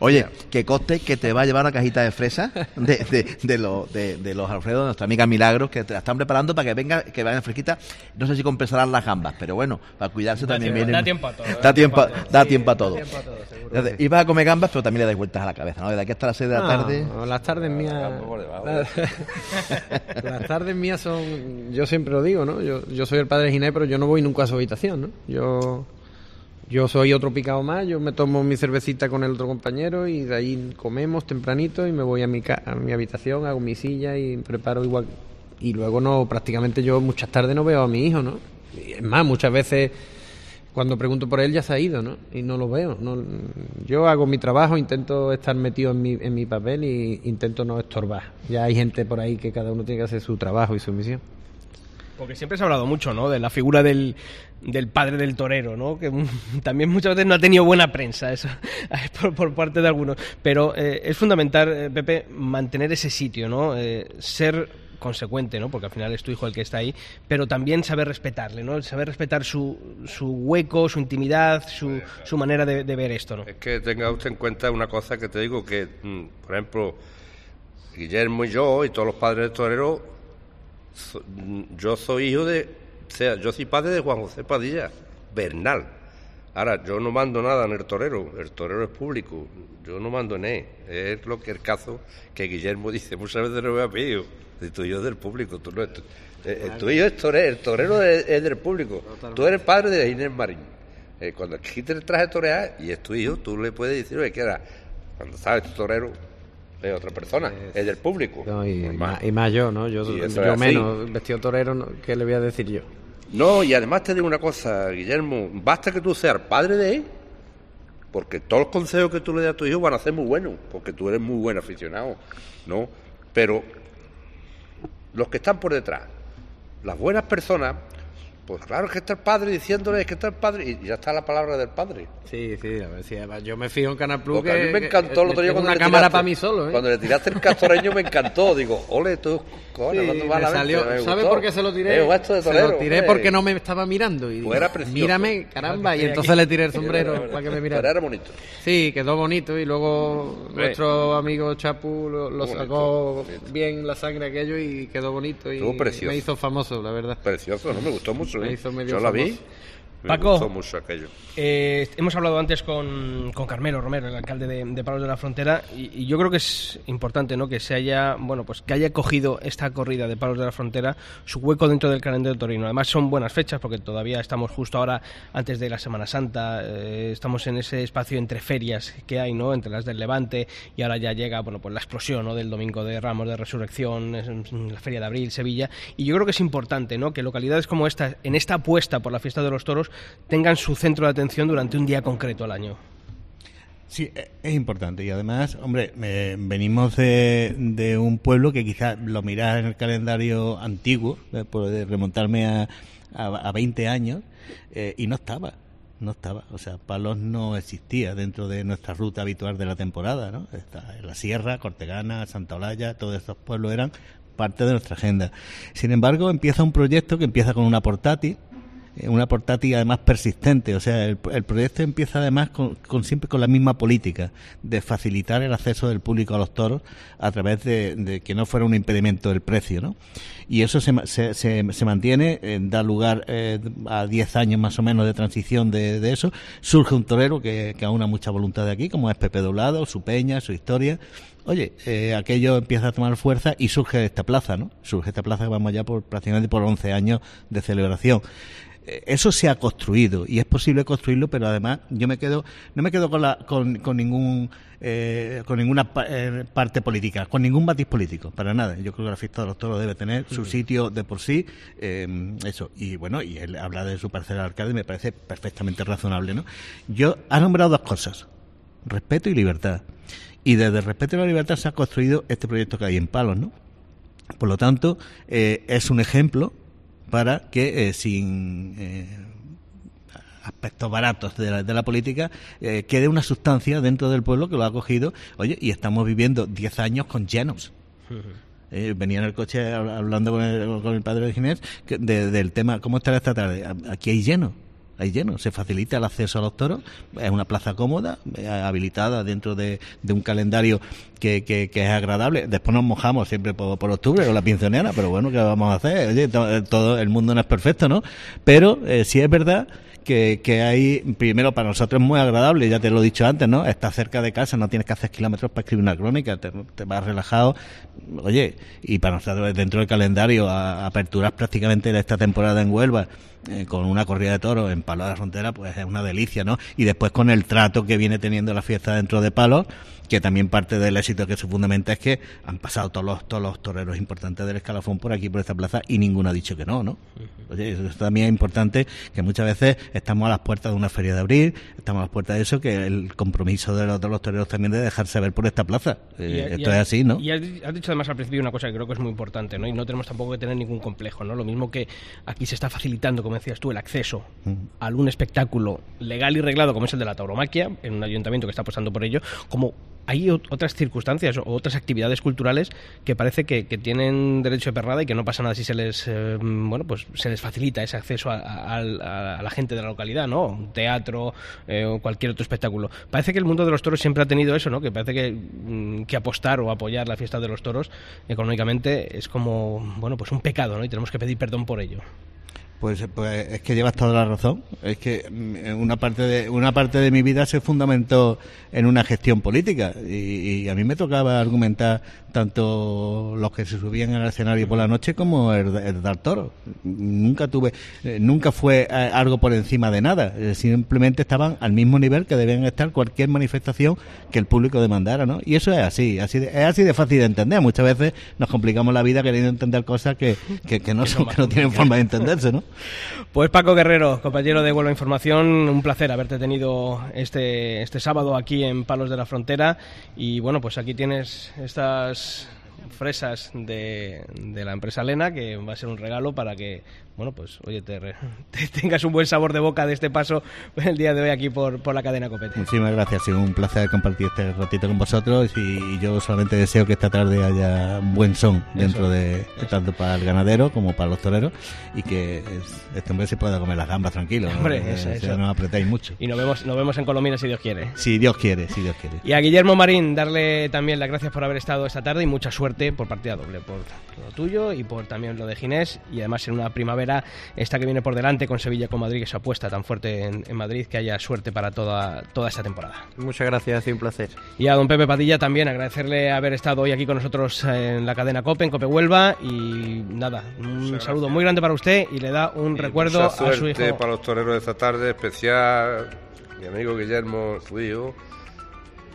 Oye, que coste que te va a llevar una cajita de fresa de, de, de, lo, de, los Alfredo, nuestra amiga Milagros, que te la están preparando para que venga, que vayan fresquita. No sé si compensarán las gambas, pero bueno, para cuidarse también viene. Da tiempo a todo. Da tiempo, da tiempo a todo. Ibas a comer gambas, pero también le das vueltas a la cabeza, ¿no? De aquí hasta las 6 de la tarde. las tardes mías. las tardes mías son. Yo siempre lo digo, ¿no? Yo, soy el padre de Ginés, pero yo no voy nunca a su habitación, ¿no? Yo. Yo soy otro picado más, yo me tomo mi cervecita con el otro compañero y de ahí comemos tempranito y me voy a mi, a mi habitación, hago mi silla y preparo igual. Y luego no, prácticamente yo muchas tardes no veo a mi hijo, ¿no? es más, muchas veces cuando pregunto por él ya se ha ido, ¿no? Y no lo veo. No, yo hago mi trabajo, intento estar metido en mi, en mi papel y intento no estorbar. Ya hay gente por ahí que cada uno tiene que hacer su trabajo y su misión. Porque siempre se ha hablado mucho, ¿no? De la figura del, del padre del torero, ¿no? Que también muchas veces no ha tenido buena prensa eso por, por parte de algunos. Pero eh, es fundamental, eh, Pepe, mantener ese sitio, ¿no? Eh, ser consecuente, ¿no? Porque al final es tu hijo el que está ahí, pero también saber respetarle, ¿no? Saber respetar su, su hueco, su intimidad, su, su manera de, ver esto, ¿no? Es que tenga usted en cuenta una cosa que te digo, que, mm, por ejemplo, Guillermo y yo y todos los padres de torero, mm, yo soy hijo de, o sea, yo soy padre de Juan José Padilla, Bernal. Ahora, yo no mando nada en el torero, el torero es público, yo no mando en él. Es lo que el caso que Guillermo dice, muchas veces no me ha pedido. El tuyo es del público, tú no es tu- eh, el tuyo es torero, el torero es, es del público. Tú eres padre de Inés Marín. Eh, cuando quite el traje de torear y es tu hijo, tú le puedes decir, oye, que era, cuando sabes tu torero es otra persona, es, del público. No, y, Normal. más, y más yo, ¿no? Yo, Y yo así. menos, vestido torero, ¿no? ¿qué le voy a decir yo? No, y además te digo una cosa, Guillermo, basta que tú seas padre de él, porque todos los consejos que tú le das a tu hijo van a ser muy buenos, porque tú eres muy buen aficionado, ¿no? Pero los que están por detrás, las buenas personas, pues claro que está el padre diciéndole que está el padre, y ya está la palabra del padre. Sí, sí, a ver si además yo me fijo en Canal Plus Porque a mí que- me encantó el que otro día cuando una le cámara tiraste- para mí solo, ¿eh? Cuando le tiraste el castoreño me encantó, digo, ole tú, coño, Sí, va la salió, me ¿Sabe por qué se lo tiré? Eh, se lo tiré hombre. porque no me estaba mirando. Y Pues era precioso. Mírame, caramba. Y entonces le tiré el sombrero para que me Pero mirara. era bonito. Sí, quedó bonito y luego nuestro amigo Chapu lo, sacó bonito. bien la sangre aquello y quedó bonito y Estuvo precioso. me hizo famoso, la verdad. Precioso, ¿no? Me gustó mucho. ¿Eh? hizo medio Yo la vi. Famoso. Me Paco. gustó mucho aquello. Eh, hemos hablado antes con, con Carmelo Romero, el alcalde de, de Palos de la Frontera, y, y yo creo que es importante, ¿no? Que se haya, bueno, pues que haya cogido esta corrida de Palos de la Frontera su hueco dentro del calendario torino. Además son buenas fechas porque todavía estamos justo ahora antes de la Semana Santa, eh, estamos en ese espacio entre ferias que hay, ¿no? Entre las del Levante y ahora ya llega, bueno, pues la explosión, ¿no? Del Domingo de Ramos de Resurrección, es- la Feria de Abril, Sevilla, y yo creo que es importante, ¿no? Que localidades como esta, en esta apuesta por la fiesta de los toros, tengan su centro de atención durante un día concreto al año. Sí, e- es importante y además, hombre, eh, venimos de, un pueblo que quizás lo miras en el calendario antiguo, eh, por de remontarme a, a, a 20 años, eh, y no estaba, no estaba. O sea, Palos no existía dentro de nuestra ruta habitual de la temporada, ¿no? Está la Sierra, Cortegana, Santa Olalla, todos estos pueblos eran parte de nuestra agenda. Sin embargo, empieza un proyecto que empieza con una portátil, una portátil además persistente. O sea, el, el proyecto empieza además con, con siempre con la misma política de facilitar el acceso del público a los toros a través de, que no fuera un impedimento del precio, ¿no? Y eso se, se, se, se mantiene, eh, da lugar eh, a 10 años más o menos de transición de, de eso. Surge un torero que, que aúna mucha voluntad de aquí, como es Pepe Doblado, su peña, su historia. Oye, eh, aquello empieza a tomar fuerza y surge esta plaza, ¿no? Surge esta plaza que vamos ya por prácticamente por 11 años de celebración. Eh, Eso se ha construido y es posible construirlo, pero además yo me quedo, no me quedo con, la, con, con ningún, eh, con ninguna pa- eh, parte política, con ningún matiz político, para nada. Yo creo que la fiesta de los toros debe tener su sitio de por sí, eh, eso. Y bueno, y él habla de su parcela al alcalde, me parece perfectamente razonable, ¿no? Yo ha nombrado dos cosas, respeto y libertad. Y desde el respeto y la libertad se ha construido este proyecto que hay en Palos, ¿no? Por lo tanto, es un ejemplo para que eh, sin eh, aspectos baratos de la, de la política eh, quede una sustancia dentro del pueblo que lo ha cogido. Oye, y estamos viviendo 10 años con llenos. Eh, venía en el coche hab- hablando con el, con el padre de Ginés que- de- del tema, ¿cómo estará esta tarde? Aquí hay lleno, hay lleno, se facilita el acceso a los toros, es una plaza cómoda, eh, habilitada dentro de, un calendario que, que- que es agradable. Después nos mojamos siempre por, octubre con la pincionera, pero bueno, ¿qué vamos a hacer? Oye, eh, todo el mundo no es perfecto, ¿no? Pero eh, sí es verdad que, que hay, primero para nosotros es muy agradable, ya te lo he dicho antes, ¿no? Estás cerca de casa, no tienes que hacer kilómetros para escribir una crónica, te, vas relajado. Oye, y para nosotros dentro del calendario, a, aperturas prácticamente esta temporada en Huelva, eh, con una corrida de toros en Palo de la Frontera, pues es una delicia, ¿no? Y después con el trato que viene teniendo la fiesta dentro de Palos, que también parte del éxito que se fundamenta es que han pasado todos los, todos los toreros importantes del escalafón por aquí, por esta plaza, y ninguno ha dicho que no, ¿no? Oye, eso también es importante, que muchas veces estamos a las puertas de una feria de abril, estamos a las puertas de eso, que el compromiso de los, de los toreros también de dejarse ver por esta plaza. Eh, y esto has- es así, ¿no? Y has, has dicho además al principio una cosa que creo que es muy importante, ¿no? Y no tenemos tampoco que tener ningún complejo, ¿no? Lo mismo que aquí se está facilitando, como decías tú, el acceso Mm. a algún espectáculo legal y reglado como es el de la tauromaquia, en un ayuntamiento que está apostando por ello, como hay ot- otras circunstancias o otras actividades culturales que parece que, tienen derecho de perrada y que no pasa nada si se les eh, bueno pues se les facilita ese acceso a la gente de la localidad no un teatro eh, o cualquier otro espectáculo. Parece que el mundo de los toros siempre ha tenido eso no que parece que, mm, que apostar o apoyar la fiesta de los toros económicamente es como bueno pues un pecado no y tenemos que pedir perdón por ello Pues, pues es que llevas toda la razón. Es que mm, una parte de una parte de mi vida se fundamentó en una gestión política y, y a mí me tocaba argumentar tanto los que se subían al escenario por la noche como el, el dar toro. Nunca tuve, eh, nunca fue eh, algo por encima de nada. Eh, simplemente estaban al mismo nivel que debían estar cualquier manifestación que el público demandara, ¿no? Y eso es así, así de- es así de fácil de entender. Muchas veces nos complicamos la vida queriendo entender cosas que, que, que no son, que no tienen forma de entenderse, ¿no? Pues Paco Guerrero, compañero de Vuelva Información, un placer haberte tenido este, este sábado aquí en Palos de la Frontera. Y bueno, pues aquí tienes estas fresas de, de la empresa Lena, que va a ser un regalo para que, bueno, pues oye, te, tengas un buen sabor de boca de este paso el día de hoy aquí por, por la cadena Copete. Muchísimas gracias, ha sido un placer compartir este ratito con vosotros y yo solamente deseo que esta tarde haya un buen son dentro de tanto para el ganadero como para los toreros y que es- este hombre se pueda comer las gambas tranquilo, ¿no? Hombre, Eh, eso, o sea, eso. no apretáis mucho. Y nos vemos, nos vemos en Colomina si Dios quiere. Si Dios quiere, si Dios quiere. Y a Guillermo Marín, darle también las gracias por haber estado esta tarde y mucha suerte por partida doble, por lo tuyo y por también lo de Ginés. Y además en una primavera, esta que viene por delante con Sevilla con Madrid, que se apuesta tan fuerte en, en Madrid, que haya suerte para toda, toda esta temporada. Muchas gracias, ha sido un placer. Y a don Pepe Padilla también agradecerle haber estado hoy aquí con nosotros en la cadena COPE, en COPE Huelva. Y nada, un saludo muy grande para usted y le da un Y recuerdo mucha a su suerte hijo. para los toreros de esta tarde, especial mi amigo Guillermo, su hijo,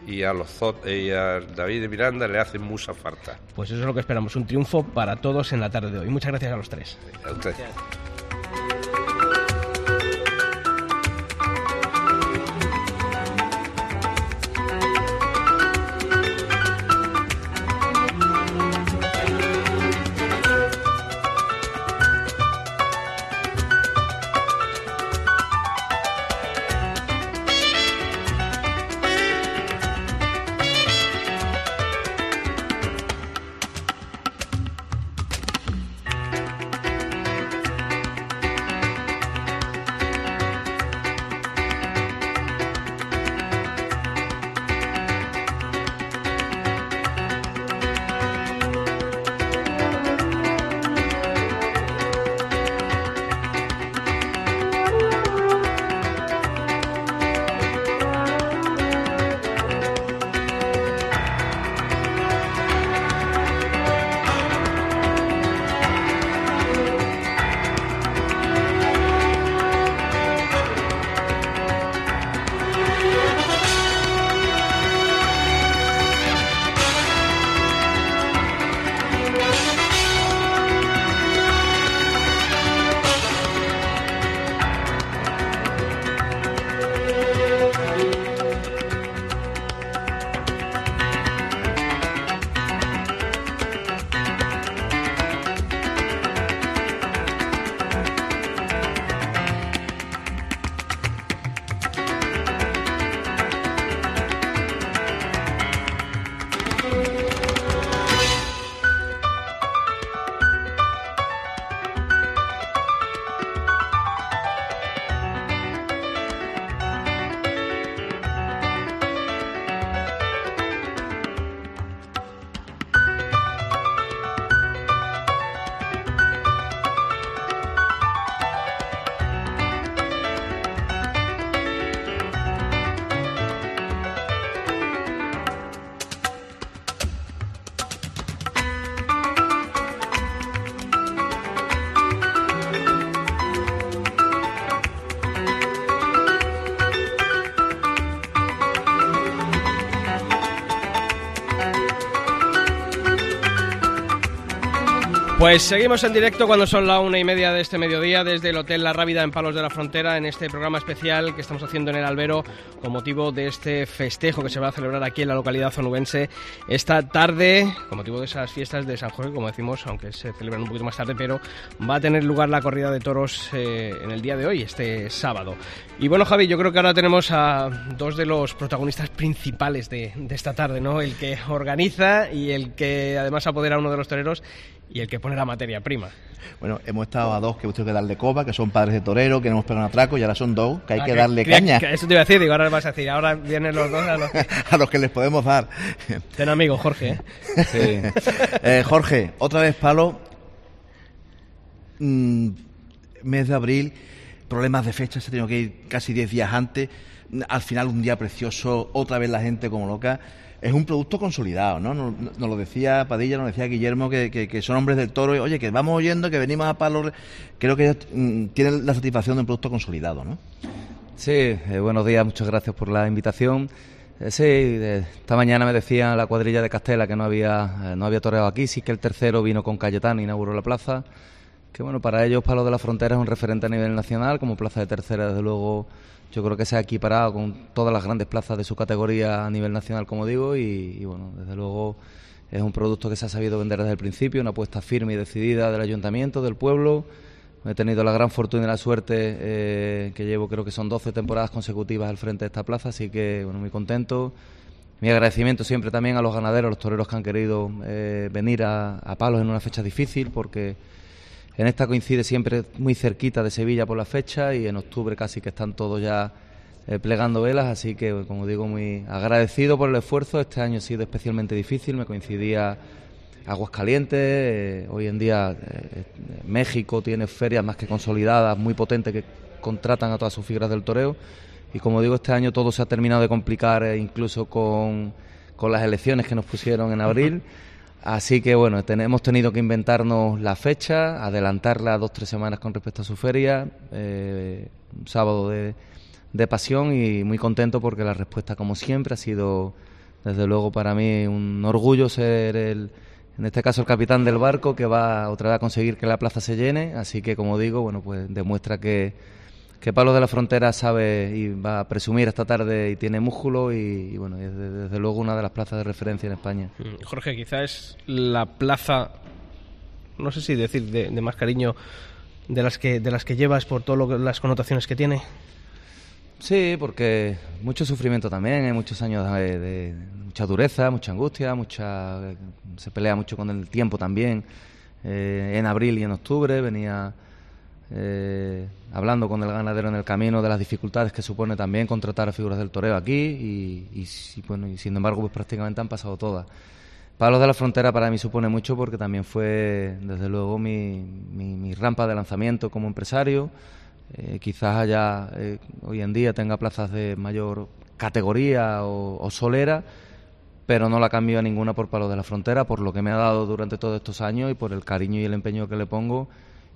y a los y a David de Miranda le hacen mucha falta. Pues eso es lo que esperamos, un triunfo para todos en la tarde de hoy. Muchas gracias a los tres. A Pues seguimos en directo cuando son la una y media de este mediodía desde el Hotel La Rábida en Palos de la Frontera en este programa especial que estamos haciendo en el Albero con motivo de este festejo que se va a celebrar aquí en la localidad zonubense esta tarde con motivo de esas fiestas de San Jorge, como decimos, aunque se celebran un poquito más tarde, pero va a tener lugar la corrida de toros eh, en el día de hoy, este sábado. Y bueno, Javi, yo creo que ahora tenemos a dos de los protagonistas principales de, de esta tarde, ¿no? El que organiza y el que además apodera a uno de los toreros y el que pone la materia prima. Bueno, hemos estado a dos que usted que darle coba, que son padres de torero, que no hemos pegado un atraco y ahora son dos, que hay Ah, que darle caña que eso te iba a decir, digo, ahora vas a decir, ahora vienen los dos a los que... a los que les podemos dar. Ten amigo, Jorge, ¿eh? Eh, Jorge, otra vez palo. Mm, mes de abril, problemas de fecha, se ha tenido que ir casi 10 días antes, al final un día precioso, otra vez la gente como loca. Es un producto consolidado, ¿no? Nos, lo decía Padilla, nos decía Guillermo, que, que- son hombres del toro, y, oye, que vamos oyendo, que venimos a palos. Creo que mm, tienen la satisfacción de un producto consolidado, ¿no? Sí, eh, buenos días, muchas gracias por la invitación. Eh, sí, eh, esta mañana me decía la cuadrilla de Castela que no había, eh, no había toreado aquí, sí que el tercero vino con Cayetano, inauguró la plaza. Que bueno, para ellos Palos de la Frontera es un referente a nivel nacional, como plaza de tercera, desde luego, yo creo que se ha equiparado con todas las grandes plazas de su categoría a nivel nacional, como digo, y, bueno, desde luego es un producto que se ha sabido vender desde el principio, una apuesta firme y decidida del ayuntamiento, del pueblo. He tenido la gran fortuna y la suerte eh, que llevo, creo que son 12 temporadas consecutivas al frente de esta plaza, así que bueno, muy contento. Mi agradecimiento siempre también a los ganaderos, a los toreros que han querido eh, venir a, a Palos en una fecha difícil, porque en esta coincide siempre muy cerquita de Sevilla por la fecha y en octubre casi que están todos ya eh, plegando velas, así que como digo, muy agradecido por el esfuerzo. Este año ha sido especialmente difícil, me coincidía Aguascalientes, eh, hoy en día eh, México tiene ferias más que consolidadas, muy potentes, que contratan a todas sus figuras del toreo. Y como digo, este año todo se ha terminado de complicar, incluso con, con las elecciones que nos pusieron en abril. Así que bueno, ten- hemos tenido que inventarnos la fecha, adelantarla dos tres semanas con respecto a su feria, eh, un sábado de, de pasión y muy contento porque la respuesta, como siempre, ha sido desde luego para mí un orgullo ser el, en este caso el capitán del barco que va otra vez a conseguir que la plaza se llene. Así que como digo, bueno, pues demuestra que, que Palos de la Frontera sabe y va a presumir esta tarde y tiene músculo y, y bueno, es de- desde luego una de las plazas de referencia en España. Mm, Jorge, quizás es la plaza, no sé si decir de, de más cariño de las que de las que llevas por todas las connotaciones que tiene. Sí, porque mucho sufrimiento también, hay muchos años de, de mucha dureza, mucha angustia, mucha se pelea mucho con el tiempo también. Eh, en abril y en octubre venía eh, hablando con el ganadero en el camino de las dificultades que supone también contratar a figuras del toreo aquí y, y bueno, y sin embargo pues prácticamente han pasado todas. Palos de la Frontera para mí supone mucho porque también fue desde luego mi, mi- rampa de lanzamiento como empresario. Eh, quizás haya eh, hoy en día tenga plazas de mayor categoría o, o solera, pero no la cambio a ninguna por Palos de la Frontera, por lo que me ha dado durante todos estos años y por el cariño y el empeño que le pongo.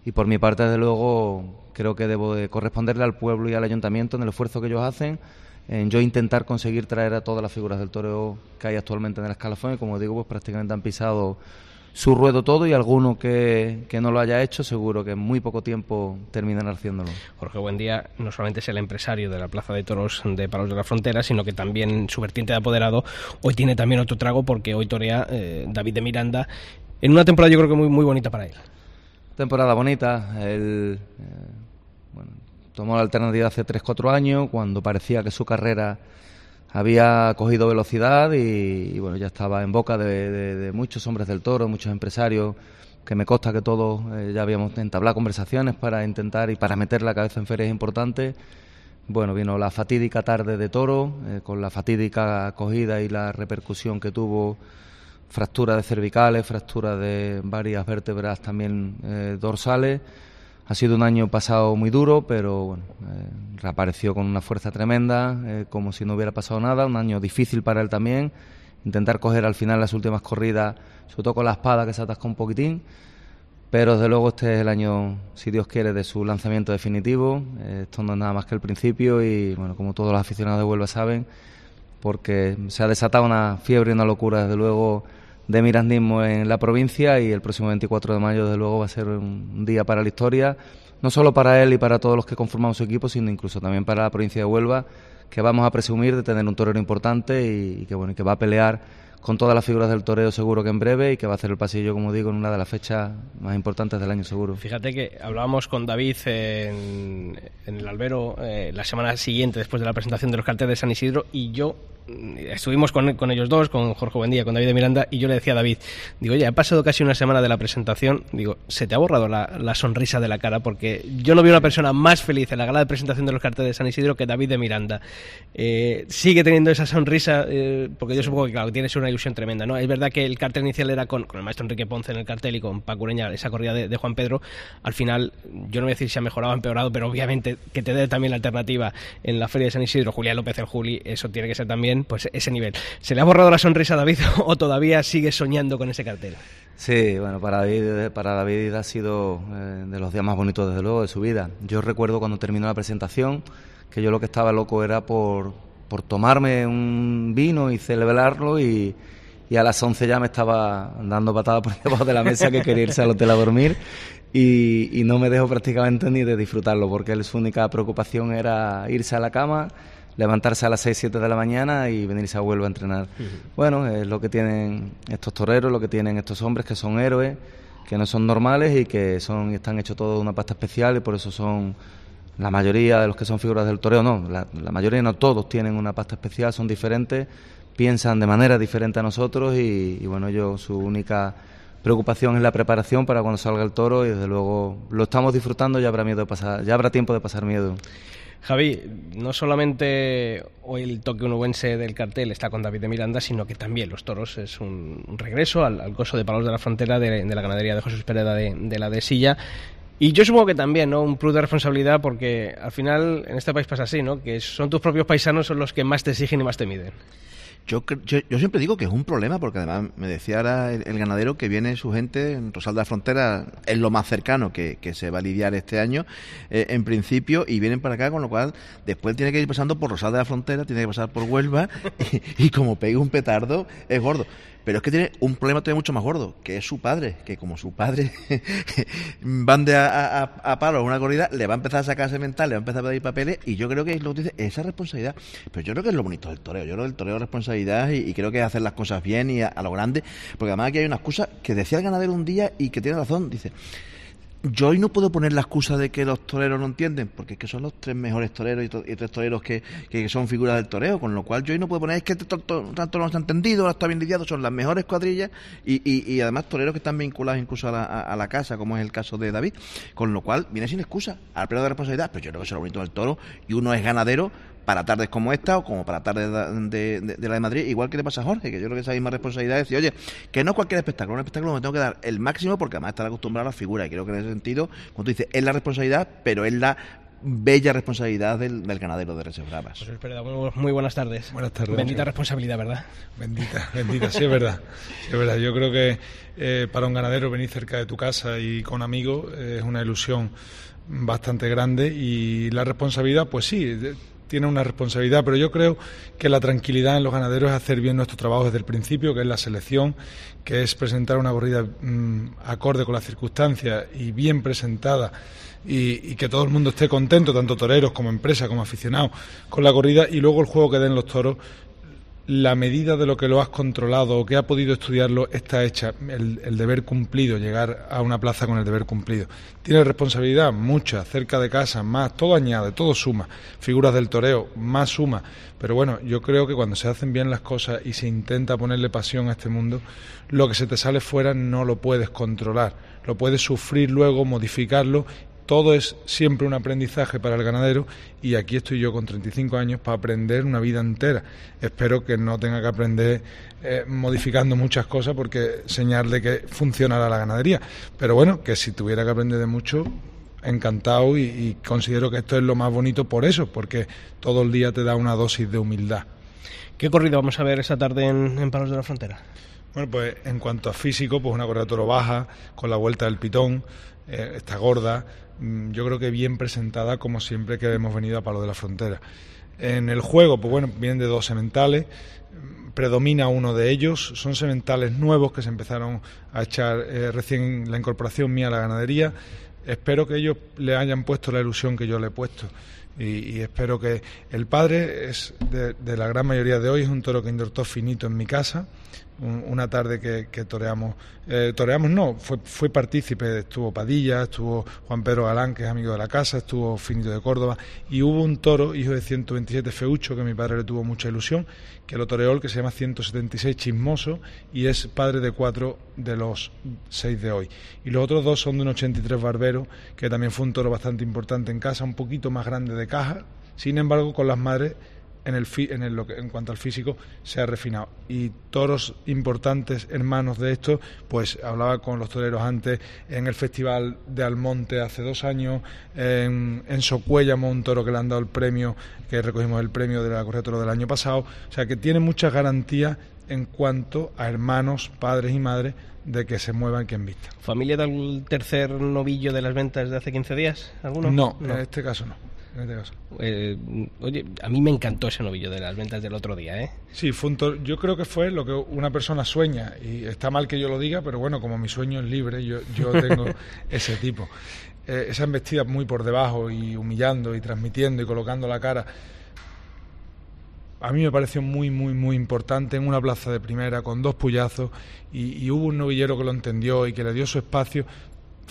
Y por mi parte, desde luego, creo que debo de corresponderle al pueblo y al ayuntamiento en el esfuerzo que ellos hacen en yo intentar conseguir traer a todas las figuras del toreo que hay actualmente en el escalafón y como digo, pues prácticamente han pisado su ruedo todo y alguno que, que no lo haya hecho seguro que en muy poco tiempo terminan haciéndolo. Jorge Buendía no solamente es el empresario de la Plaza de Toros de Palos de la Frontera, sino que también su vertiente de apoderado hoy tiene también otro trago porque hoy torea eh, David de Miranda en una temporada yo creo que muy, muy bonita para él. Temporada bonita. Él eh, bueno, tomó la alternativa hace 3-4 años, cuando parecía que su carrera había cogido velocidad y, bueno, ya estaba en boca de muchos hombres del toro, muchos empresarios, que me consta que todos eh, ya habíamos entablado conversaciones para intentar y para meter la cabeza en ferias importantes. Bueno, vino la fatídica tarde de toro, eh, con la fatídica acogida y la repercusión que tuvo fractura de cervicales, fractura de varias vértebras también eh, dorsales. Ha sido un año pasado muy duro, pero bueno, eh, reapareció con una fuerza tremenda, eh, como si no hubiera pasado nada. Un año difícil para él también. Intentar coger al final las últimas corridas, sobre todo con la espada que se atascó un poquitín. Pero desde luego este es el año, si Dios quiere, de su lanzamiento definitivo. Eh, esto no es nada más que el principio y, bueno, como todos los aficionados de Huelva saben, porque se ha desatado una fiebre y una locura, desde luego, de mirandismo en la provincia y el próximo 24 de mayo, desde luego, va a ser un día para la historia, no solo para él y para todos los que conformamos su equipo, sino incluso también para la provincia de Huelva, que vamos a presumir de tener un torero importante y, y que, bueno, y que va a pelear con todas las figuras del toreo seguro que en breve y que va a hacer el pasillo, como digo, en una de las fechas más importantes del año seguro. Fíjate que hablábamos con David en, en el albero eh, la semana siguiente después de la presentación de los carteles de San Isidro y yo mm, estuvimos con, con ellos dos, con Jorge Buendía, con David de Miranda y yo le decía a David, digo, oye, ha pasado casi una semana de la presentación, digo, se te ha borrado la, la sonrisa de la cara porque yo no vi una persona más feliz en la gala de presentación de los carteles de San Isidro que David de Miranda. Eh, sigue teniendo esa sonrisa eh, porque yo supongo que claro, tienes una ilusión tremenda. ¿no? Es verdad que el cartel inicial era con, el maestro Enrique Ponce en el cartel y con Paco Ureña, esa corrida de, Juan Pedro. Al final, yo no voy a decir si ha mejorado o empeorado, pero obviamente que te dé también la alternativa en la Feria de San Isidro, Julián López el Juli, eso tiene que ser también pues ese nivel. ¿Se le ha borrado la sonrisa a David o todavía sigue soñando con ese cartel? Sí, bueno, para David, para David ha sido eh, de los días más bonitos, desde luego, de su vida. Yo recuerdo cuando terminó la presentación que yo lo que estaba loco era por, por tomarme un vino y celebrarlo y, y a las 11 ya me estaba dando patadas por debajo de la mesa que quería irse al hotel a dormir y, y no me dejó prácticamente ni de disfrutarlo porque su única preocupación era irse a la cama levantarse a las 6, 7 de la mañana y venirse a Huelva a entrenar. Bueno, es lo que tienen estos toreros, lo que tienen estos hombres que son héroes, que no son normales y que son están hechos todos de una pasta especial y por eso son la mayoría de los que son figuras del toreo, no, la, mayoría no todos tienen una pasta especial, son diferentes, piensan de manera diferente a nosotros y, bueno, yo su única preocupación es la preparación para cuando salga el toro y desde luego lo estamos disfrutando, ya habrá miedo de pasar, ya habrá tiempo de pasar miedo. Javi, no solamente hoy el toque unubense del cartel está con David de Miranda, sino que también los toros es un, regreso al, al, coso de Palos de la Frontera de, la ganadería de José Pereda de, de, la de Silla. Y yo supongo que también, ¿no? Un plus de responsabilidad porque al final en este país pasa así, ¿no? Que son tus propios paisanos son los que más te exigen y más te miden. Yo, yo, siempre digo que es un problema, porque además me decía ahora el, ganadero que viene su gente en Rosal de la Frontera, es lo más cercano que, se va a lidiar este año, eh, en principio, y vienen para acá, con lo cual después tiene que ir pasando por Rosal de la Frontera, tiene que pasar por Huelva, y, y como pegue un petardo, es gordo. Pero es que tiene un problema todavía mucho más gordo, que es su padre, que como su padre van de a, a, a una corrida, le va a empezar a sacarse mental, le va a empezar a pedir papeles, y yo creo que es lo que dice, esa responsabilidad. Pero yo creo que es lo bonito del toreo, yo creo que el toreo es responsabilidad y, creo que es hacer las cosas bien y a, lo grande, porque además aquí hay una excusa que decía el ganadero un día y que tiene razón, dice, yo hoy no puedo poner la excusa de que los toreros no entienden, porque es que son los tres mejores toreros y, tres toreros que, son figuras del toreo, con lo cual yo hoy no puedo poner, es que tanto, no se ha entendido, no está bien lidiado, son las mejores cuadrillas y, además toreros que están vinculados incluso a la, casa, como es el caso de David, con lo cual viene sin excusa al pleno de responsabilidad, pero yo creo que es lo bonito del toro y uno es ganadero para tardes como esta o como para tardes de, la de Madrid, igual que le pasa a Jorge, que yo creo que esa misma responsabilidad es decir, oye, que no cualquier espectáculo, un espectáculo me tengo que dar el máximo porque además estar acostumbrado a la figura y creo que en ese sentido, como tú dices, es la responsabilidad, pero es la bella responsabilidad del, ganadero de Reses Bravas. muy buenas tardes. Buenas tardes. Bendita responsabilidad, ¿verdad? Bendita, bendita, sí es verdad. es verdad. Yo creo que eh, para un ganadero venir cerca de tu casa y con amigos es una ilusión bastante grande y la responsabilidad, pues sí, tiene una responsabilidad, pero yo creo que la tranquilidad en los ganaderos es hacer bien nuestro trabajo desde el principio, que es la selección, que es presentar una corrida mm, acorde con las circunstancias y bien presentada. Y, y, que todo el mundo esté contento, tanto toreros como empresa, como aficionados, con la corrida y luego el juego que den los toros la medida de lo que lo has controlado o que ha podido estudiarlo está hecha, el, deber cumplido, llegar a una plaza con el deber cumplido. Tiene responsabilidad, mucha, cerca de casa, más, todo añade, todo suma. Figuras del toreo, más suma. Pero bueno, yo creo que cuando se hacen bien las cosas y se intenta ponerle pasión a este mundo, lo que se te sale fuera no lo puedes controlar. Lo puedes sufrir luego, modificarlo todo es siempre un aprendizaje para el ganadero y aquí estoy yo con 35 años para aprender una vida entera. Espero que no tenga que aprender eh, modificando muchas cosas porque señal de que funcionará la ganadería. Pero bueno, que si tuviera que aprender de mucho, encantado y, considero que esto es lo más bonito por eso, porque todo el día te da una dosis de humildad. ¿Qué corrido vamos a ver esta tarde en, Palos de la Frontera? Bueno, pues en cuanto a físico, pues una corrida de toro baja, con la vuelta del pitón, eh, está gorda, yo creo que bien presentada como siempre que hemos venido a Palo de la Frontera. En el juego, pues bueno, vienen de dos sementales, mm, predomina uno de ellos, son sementales nuevos que se empezaron a echar eh, recién la incorporación mía a la ganadería. Espero que ellos le hayan puesto la ilusión que yo le he puesto. Y, espero que el padre es de, de, la gran mayoría de hoy es un toro que indortó finito en mi casa una tarde que, toreamos, eh, toreamos no, fue, fue partícipe, estuvo Padilla, estuvo Juan Pedro Galán, que es amigo de la casa, estuvo Finito de Córdoba, y hubo un toro, hijo de 127 Feucho, que mi padre le tuvo mucha ilusión, que lo toreó, que se llama 176 Chismoso, y es padre de cuatro de los seis de hoy. Y los otros dos son de un 83 Barbero, que también fue un toro bastante importante en casa, un poquito más grande de caja, sin embargo, con las madres en, el, en, el, en cuanto al físico se ha refinado. Y toros importantes, hermanos de esto, pues hablaba con los toreros antes en el Festival de Almonte hace dos años, en, en Socuéllamo, un toro que le han dado el premio, que recogimos el premio de la Correa Toro del año pasado. O sea que tiene muchas garantías en cuanto a hermanos, padres y madres de que se muevan quien vista. ¿Familia del tercer novillo de las ventas de hace 15 días? ¿Alguno? No, en este caso no. Este. Eh, oye, a mí me encantó ese novillo de las ventas del otro día, ¿eh? Sí, fue yo creo que fue lo que una persona sueña, y está mal que yo lo diga, pero bueno, como mi sueño es libre, yo, yo tengo ese tipo. Eh, esa embestida muy por debajo y humillando y transmitiendo y colocando la cara a mí me pareció muy, muy, muy importante en una plaza de primera con dos puyazos y, hubo un novillero que lo entendió y que le dio su espacio.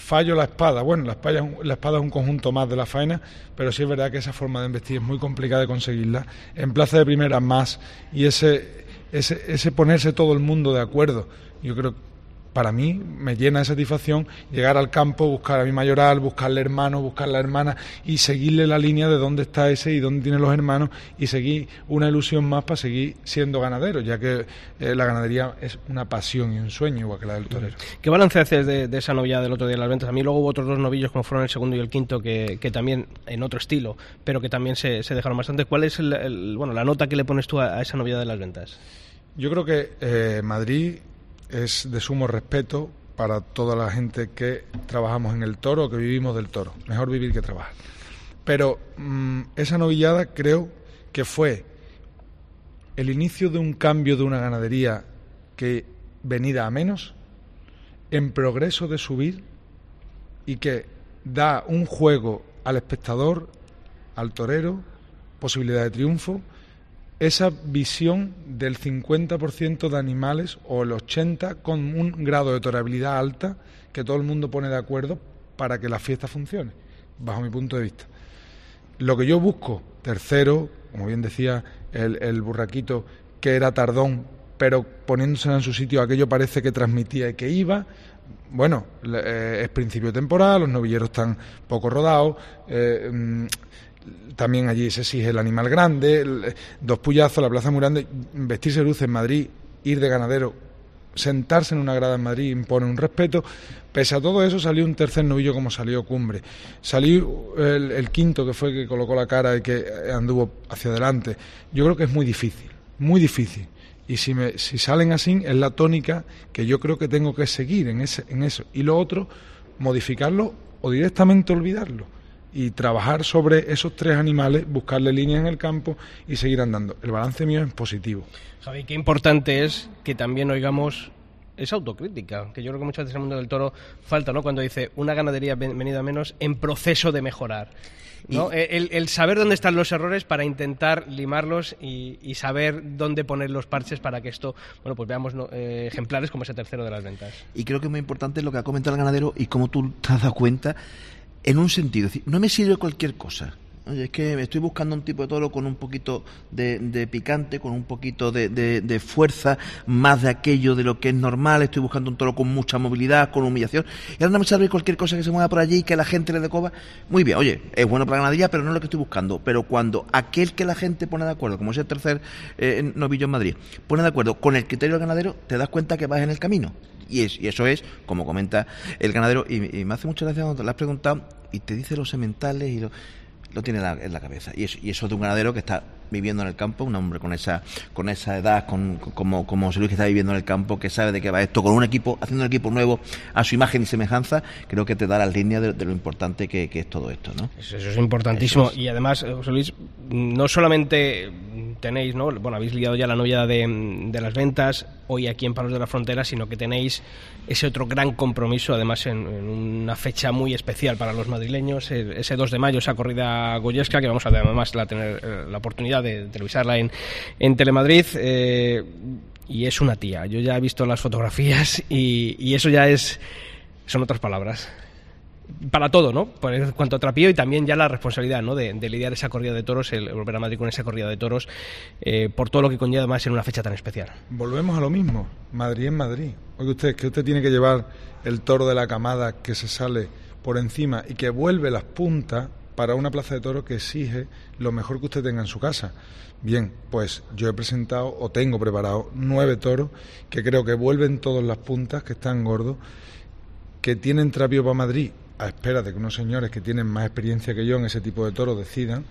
Fallo la espada, bueno, la espada, la espada es un conjunto más de la faena, pero sí es verdad que esa forma de investir es muy complicada de conseguirla. En plaza de primera más y ese, ese, ese ponerse todo el mundo de acuerdo, yo creo para mí me llena de satisfacción llegar al campo, buscar a mi mayoral, buscarle hermano, buscar la hermana y seguirle la línea de dónde está ese y dónde tiene los hermanos y seguir una ilusión más para seguir siendo ganadero, ya que eh, la ganadería es una pasión y un sueño igual que la del torero. ¿Qué balance haces de, esa novillada del otro día de las ventas? A mí luego hubo otros dos novillos como fueron el segundo y el quinto que, también en otro estilo, pero que también se, dejaron bastante. ¿Cuál es bueno, la nota que le pones tú a, esa novillada de las ventas? Yo creo que eh, Madrid es de sumo respeto para toda la gente que trabajamos en el toro que vivimos del toro. Mejor vivir que trabajar. Pero mm, esa novillada creo que fue el inicio de un cambio de una ganadería que venida a menos, en progreso de subir y que da un juego al espectador, al torero, posibilidad de triunfo esa visión del 50% de animales o el 80% con un grado de tolerabilidad alta que todo el mundo pone de acuerdo para que la fiesta funcione, bajo mi punto de vista. Lo que yo busco, tercero, como bien decía el, burraquito, que era tardón, pero poniéndose en su sitio aquello parece que transmitía y que iba, bueno, eh, es principio temporal, los novilleros están poco rodados, eh, mm, también allí se exige el animal grande, dos puyazos, la plaza muy grande, vestirse luz en Madrid, ir de ganadero, sentarse en una grada en Madrid impone un respeto. Pese a todo eso salió un tercer novillo como salió Cumbre. Salió el, quinto que fue el que colocó la cara y que anduvo hacia adelante. Yo creo que es muy difícil, muy difícil. Y si, me, si salen así, es la tónica que yo creo que tengo que seguir en, ese, en eso. Y lo otro, modificarlo o directamente olvidarlo y trabajar sobre esos tres animales, buscarle líneas en el campo y seguir andando. El balance mío es positivo. Javi, qué importante es que también oigamos esa autocrítica, que yo creo que muchas veces en el mundo del toro falta, ¿no? Cuando dice una ganadería venida menos en proceso de mejorar. ¿no? El, saber dónde están los errores para intentar limarlos y, saber dónde poner los parches para que esto, bueno, pues veamos eh, ejemplares como ese tercero de las ventas. Y creo que es muy importante lo que ha comentado el ganadero y cómo tú te has dado cuenta en un sentido. no me sirve cualquier cosa. Oye, es que estoy buscando un tipo de toro con un poquito de, picante, con un poquito de, fuerza, más de aquello de lo que es normal. Estoy buscando un toro con mucha movilidad, con humillación. Y ahora no me sirve cualquier cosa que se mueva por allí y que la gente le decoba. Muy bien, oye, es bueno para la ganadería, pero no es lo que estoy buscando. Pero cuando aquel que la gente pone de acuerdo, como es el tercer eh, novillo en Madrid, pone de acuerdo con el criterio del ganadero, te das cuenta que vas en el camino. Y, es, y eso es, como comenta el ganadero, y, me hace mucha gracia cuando le has preguntado y te dice los sementales y lo, lo tiene en la, cabeza. Y eso, y eso de un ganadero que está viviendo en el campo, un hombre con esa, con esa edad, con, como, como José Luis que está viviendo en el campo, que sabe de qué va esto, con un equipo, haciendo un equipo nuevo a su imagen y semejanza, creo que te da las líneas de, lo importante que, es todo esto, ¿no? Eso, es importantísimo. Y además, eh, José Luis, no solamente tenéis, ¿no? Bueno, habéis liado ya la novia de, de las ventas hoy aquí en Palos de la Frontera, sino que tenéis ese otro gran compromiso, además en, una fecha muy especial para los madrileños, ese 2 de mayo, esa corrida goyesca, que vamos a además la tener eh, la oportunidad de televisarla en, en Telemadrid. Eh, y es una tía. Yo ya he visto las fotografías y, eso ya es. son otras palabras para todo, ¿no? Por cuanto a trapío y también ya la responsabilidad, ¿no? De, lidiar esa corrida de toros, el, volver a Madrid con esa corrida de toros, eh, por todo lo que conlleva más en una fecha tan especial. Volvemos a lo mismo, Madrid en Madrid. Oye usted, que usted tiene que llevar el toro de la camada que se sale por encima y que vuelve las puntas para una plaza de toros que exige lo mejor que usted tenga en su casa. Bien, pues yo he presentado o tengo preparado nueve toros que creo que vuelven todas las puntas, que están gordos, que tienen trapio para Madrid a espera de que unos señores que tienen más experiencia que yo en ese tipo de toros decidan,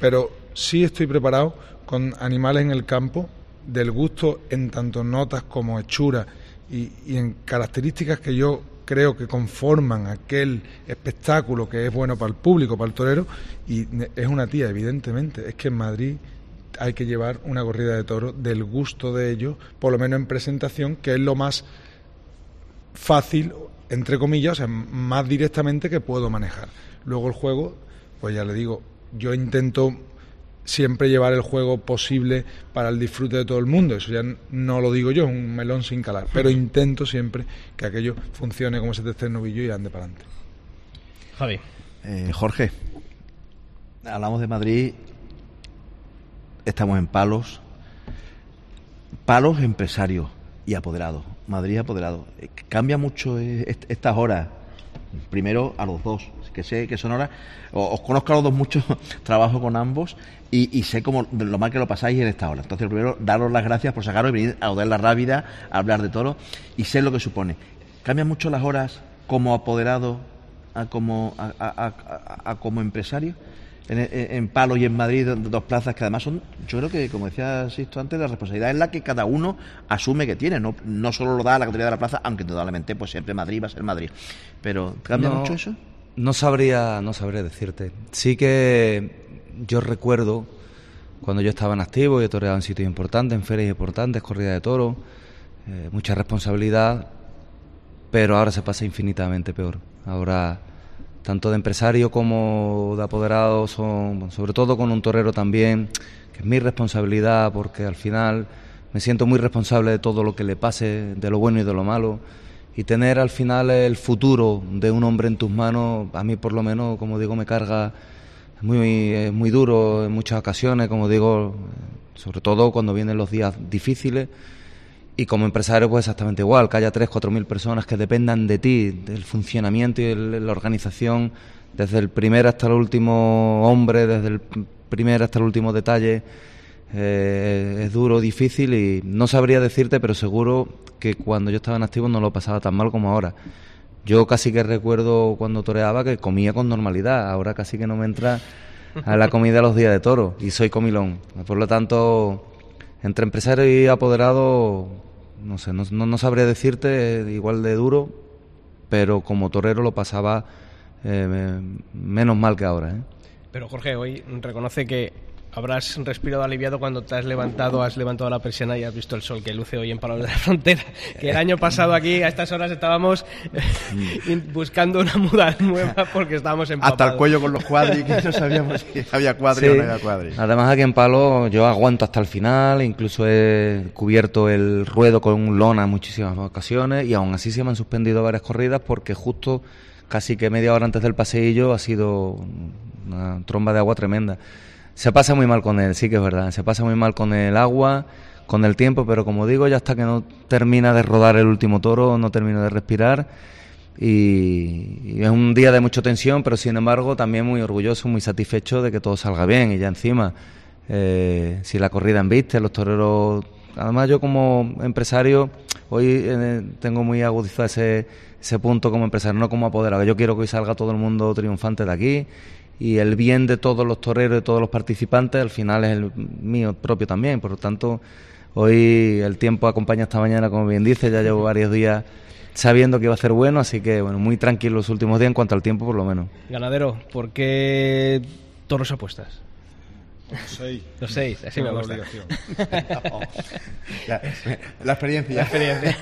pero sí estoy preparado con animales en el campo del gusto en tanto notas como hechura y en características que yo creo que conforman aquel espectáculo que es bueno para el público, para el torero, y es una tía, evidentemente. Es que en Madrid hay que llevar una corrida de toros del gusto de ellos, por lo menos en presentación, que es lo más fácil, entre comillas, o sea, más directamente que puedo manejar. Luego el juego, pues ya le digo, yo intento siempre llevar el juego posible para el disfrute de todo el mundo. Eso ya no lo digo yo, es un melón sin calar. Pero intento siempre que aquello funcione como ese tercer novillo y ande para adelante. Javi. Eh, Jorge, hablamos de Madrid, estamos en palos, palos empresarios y apoderados. Madrid apoderado. Eh, Cambia mucho eh, estas horas. Primero a los dos, que sé que son horas. Os conozco a los dos mucho, trabajo con ambos y, y sé cómo, lo mal que lo pasáis en esta hora. Entonces, primero, daros las gracias por sacaros y venir a Odar la Rábida a hablar de todo y sé lo que supone. ¿Cambian mucho las horas como apoderado a como, a, a, a, a como empresario? En, en, Palos y en Madrid, dos plazas que además son, yo creo que, como decía Sisto antes, la responsabilidad es la que cada uno asume que tiene, no, no solo lo da la categoría de la plaza, aunque indudablemente pues siempre Madrid va a ser Madrid. Pero, ¿cambia no, mucho eso? No sabría, no sabría decirte. Sí que yo recuerdo cuando yo estaba en activo, yo toreaba en sitios importantes, en ferias importantes, corrida de toros, eh, mucha responsabilidad, pero ahora se pasa infinitamente peor. Ahora, tanto de empresario como de apoderado, son, sobre todo con un torero también, que es mi responsabilidad, porque al final me siento muy responsable de todo lo que le pase, de lo bueno y de lo malo. Y tener al final el futuro de un hombre en tus manos, a mí por lo menos, como digo, me carga muy, es muy duro en muchas ocasiones, como digo, sobre todo cuando vienen los días difíciles. Y como empresario, pues exactamente igual, que haya tres, cuatro mil personas que dependan de ti, del funcionamiento y el, la organización, desde el primer hasta el último hombre, desde el primer hasta el último detalle, eh, es duro, difícil y no sabría decirte, pero seguro que cuando yo estaba en activo no lo pasaba tan mal como ahora. Yo casi que recuerdo cuando toreaba que comía con normalidad, ahora casi que no me entra a la comida los días de toro y soy comilón. Por lo tanto, entre empresario y apoderado, no sé, no, no, sabría decirte igual de duro, pero como torero lo pasaba eh, menos mal que ahora. ¿eh? Pero Jorge, hoy reconoce que habrás respirado aliviado cuando te has levantado, has levantado la persiana y has visto el sol que luce hoy en Palos de la Frontera. Que el año pasado aquí a estas horas estábamos buscando una muda nueva porque estábamos en Hasta el cuello con los cuadris, que no sabíamos si había cuadri sí. o no había cuadri. Además aquí en Palos yo aguanto hasta el final, incluso he cubierto el ruedo con lona en muchísimas ocasiones y aún así se me han suspendido varias corridas porque justo casi que media hora antes del paseillo ha sido una tromba de agua tremenda. Se pasa muy mal con él, sí que es verdad. Se pasa muy mal con el agua, con el tiempo, pero como digo, ya hasta que no termina de rodar el último toro, no termina de respirar. Y, es un día de mucha tensión, pero sin embargo también muy orgulloso, muy satisfecho de que todo salga bien. Y ya encima, eh, si la corrida en viste, los toreros. Además, yo como empresario, hoy eh, tengo muy agudizado ese, ese punto como empresario, no como apoderado. Yo quiero que hoy salga todo el mundo triunfante de aquí y el bien de todos los toreros, de todos los participantes, al final es el mío propio también. Por lo tanto, hoy el tiempo acompaña esta mañana, como bien dice, ya llevo varios días sabiendo que iba a ser bueno, así que bueno, muy tranquilo los últimos días en cuanto al tiempo, por lo menos. Ganadero, ¿por qué toros apuestas? Los seis. Los seis, así me gusta. la, la, experiencia. La experiencia.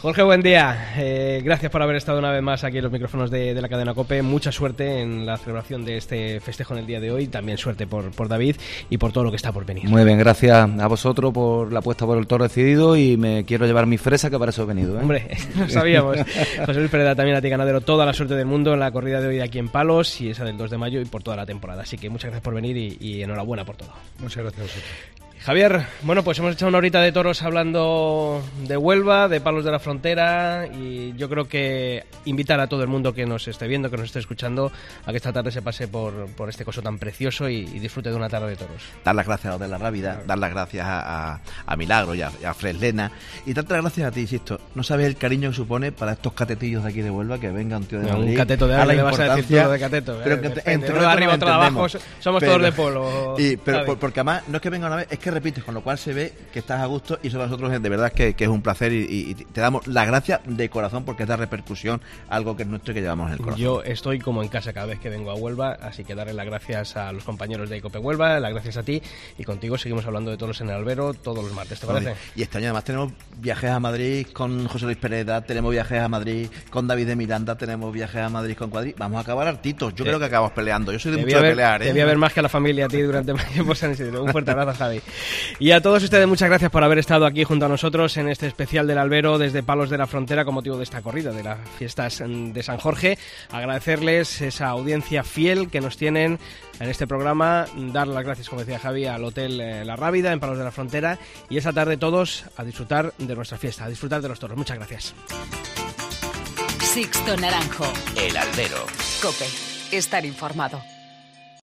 Jorge, buen día. Eh, gracias por haber estado una vez más aquí en los micrófonos de, de, la cadena COPE. Mucha suerte en la celebración de este festejo en el día de hoy. También suerte por, por David y por todo lo que está por venir. Muy bien, gracias a vosotros por la apuesta por el toro decidido y me quiero llevar mi fresa que para eso he venido. ¿eh? Hombre, lo sabíamos. José Luis Pereda, también a ti, ganadero. Toda la suerte del mundo en la corrida de hoy aquí en Palos y esa del 2 de mayo y por toda la temporada. Así que muchas gracias por venir y, y enhorabuena por todo. Muchas gracias a vosotros. Javier, bueno, pues hemos echado una horita de toros hablando de Huelva, de Palos de la Frontera y yo creo que invitar a todo el mundo que nos esté viendo, que nos esté escuchando, a que esta tarde se pase por, por este coso tan precioso y, y disfrute de una tarde de toros. Dar las gracias a los de la Rábida, dar las gracias a, a- a Milagro y a, Freslena y darte las gracias a ti, insisto. No sabes el cariño que supone para estos catetillos de aquí de Huelva que venga un tío de Un Madrid. cateto de a la le vas a decir de cateto, Pero eh, que entre arriba, otro abajo, somos todos de polo, Y, pero porque además no es que venga una vez, es que repites, con lo cual se ve que estás a gusto y eso para nosotros de verdad que, que es un placer y, te damos las gracias de corazón porque da repercusión a algo que es nuestro y que llevamos en el corazón. Yo estoy como en casa cada vez que vengo a Huelva, así que darle las gracias a los compañeros de Icope Huelva, las gracias a ti y contigo seguimos hablando de toros en el albero todos los martes, ¿te parece? Y este año además tenemos viajes a Madrid con José Luis Pereda, tenemos viajes a Madrid con David de Miranda, tenemos viajes a Madrid con Cuadri. Vamos a acabar hartitos. Yo Sí. creo que acabamos peleando. Yo soy de Te mucho voy, a de ver, pelear, ¿eh? te voy a ver más que a la familia a ti durante más tiempo San Isidro. Un fuerte abrazo, Javi. Y a todos ustedes, muchas gracias por haber estado aquí junto a nosotros en este especial del Albero desde Palos de la Frontera con motivo de esta corrida de las fiestas mm, de San Jorge. Agradecerles esa audiencia fiel que nos tienen en este programa. Dar las gracias, como decía Javi, al Hotel eh, La Rábida en Palos de la Frontera. Y esta tarde todos a disfrutar de nuestra fiesta, a disfrutar de los toros. Muchas gracias. Sixto Naranjo. El albero. Cope. Estar informado.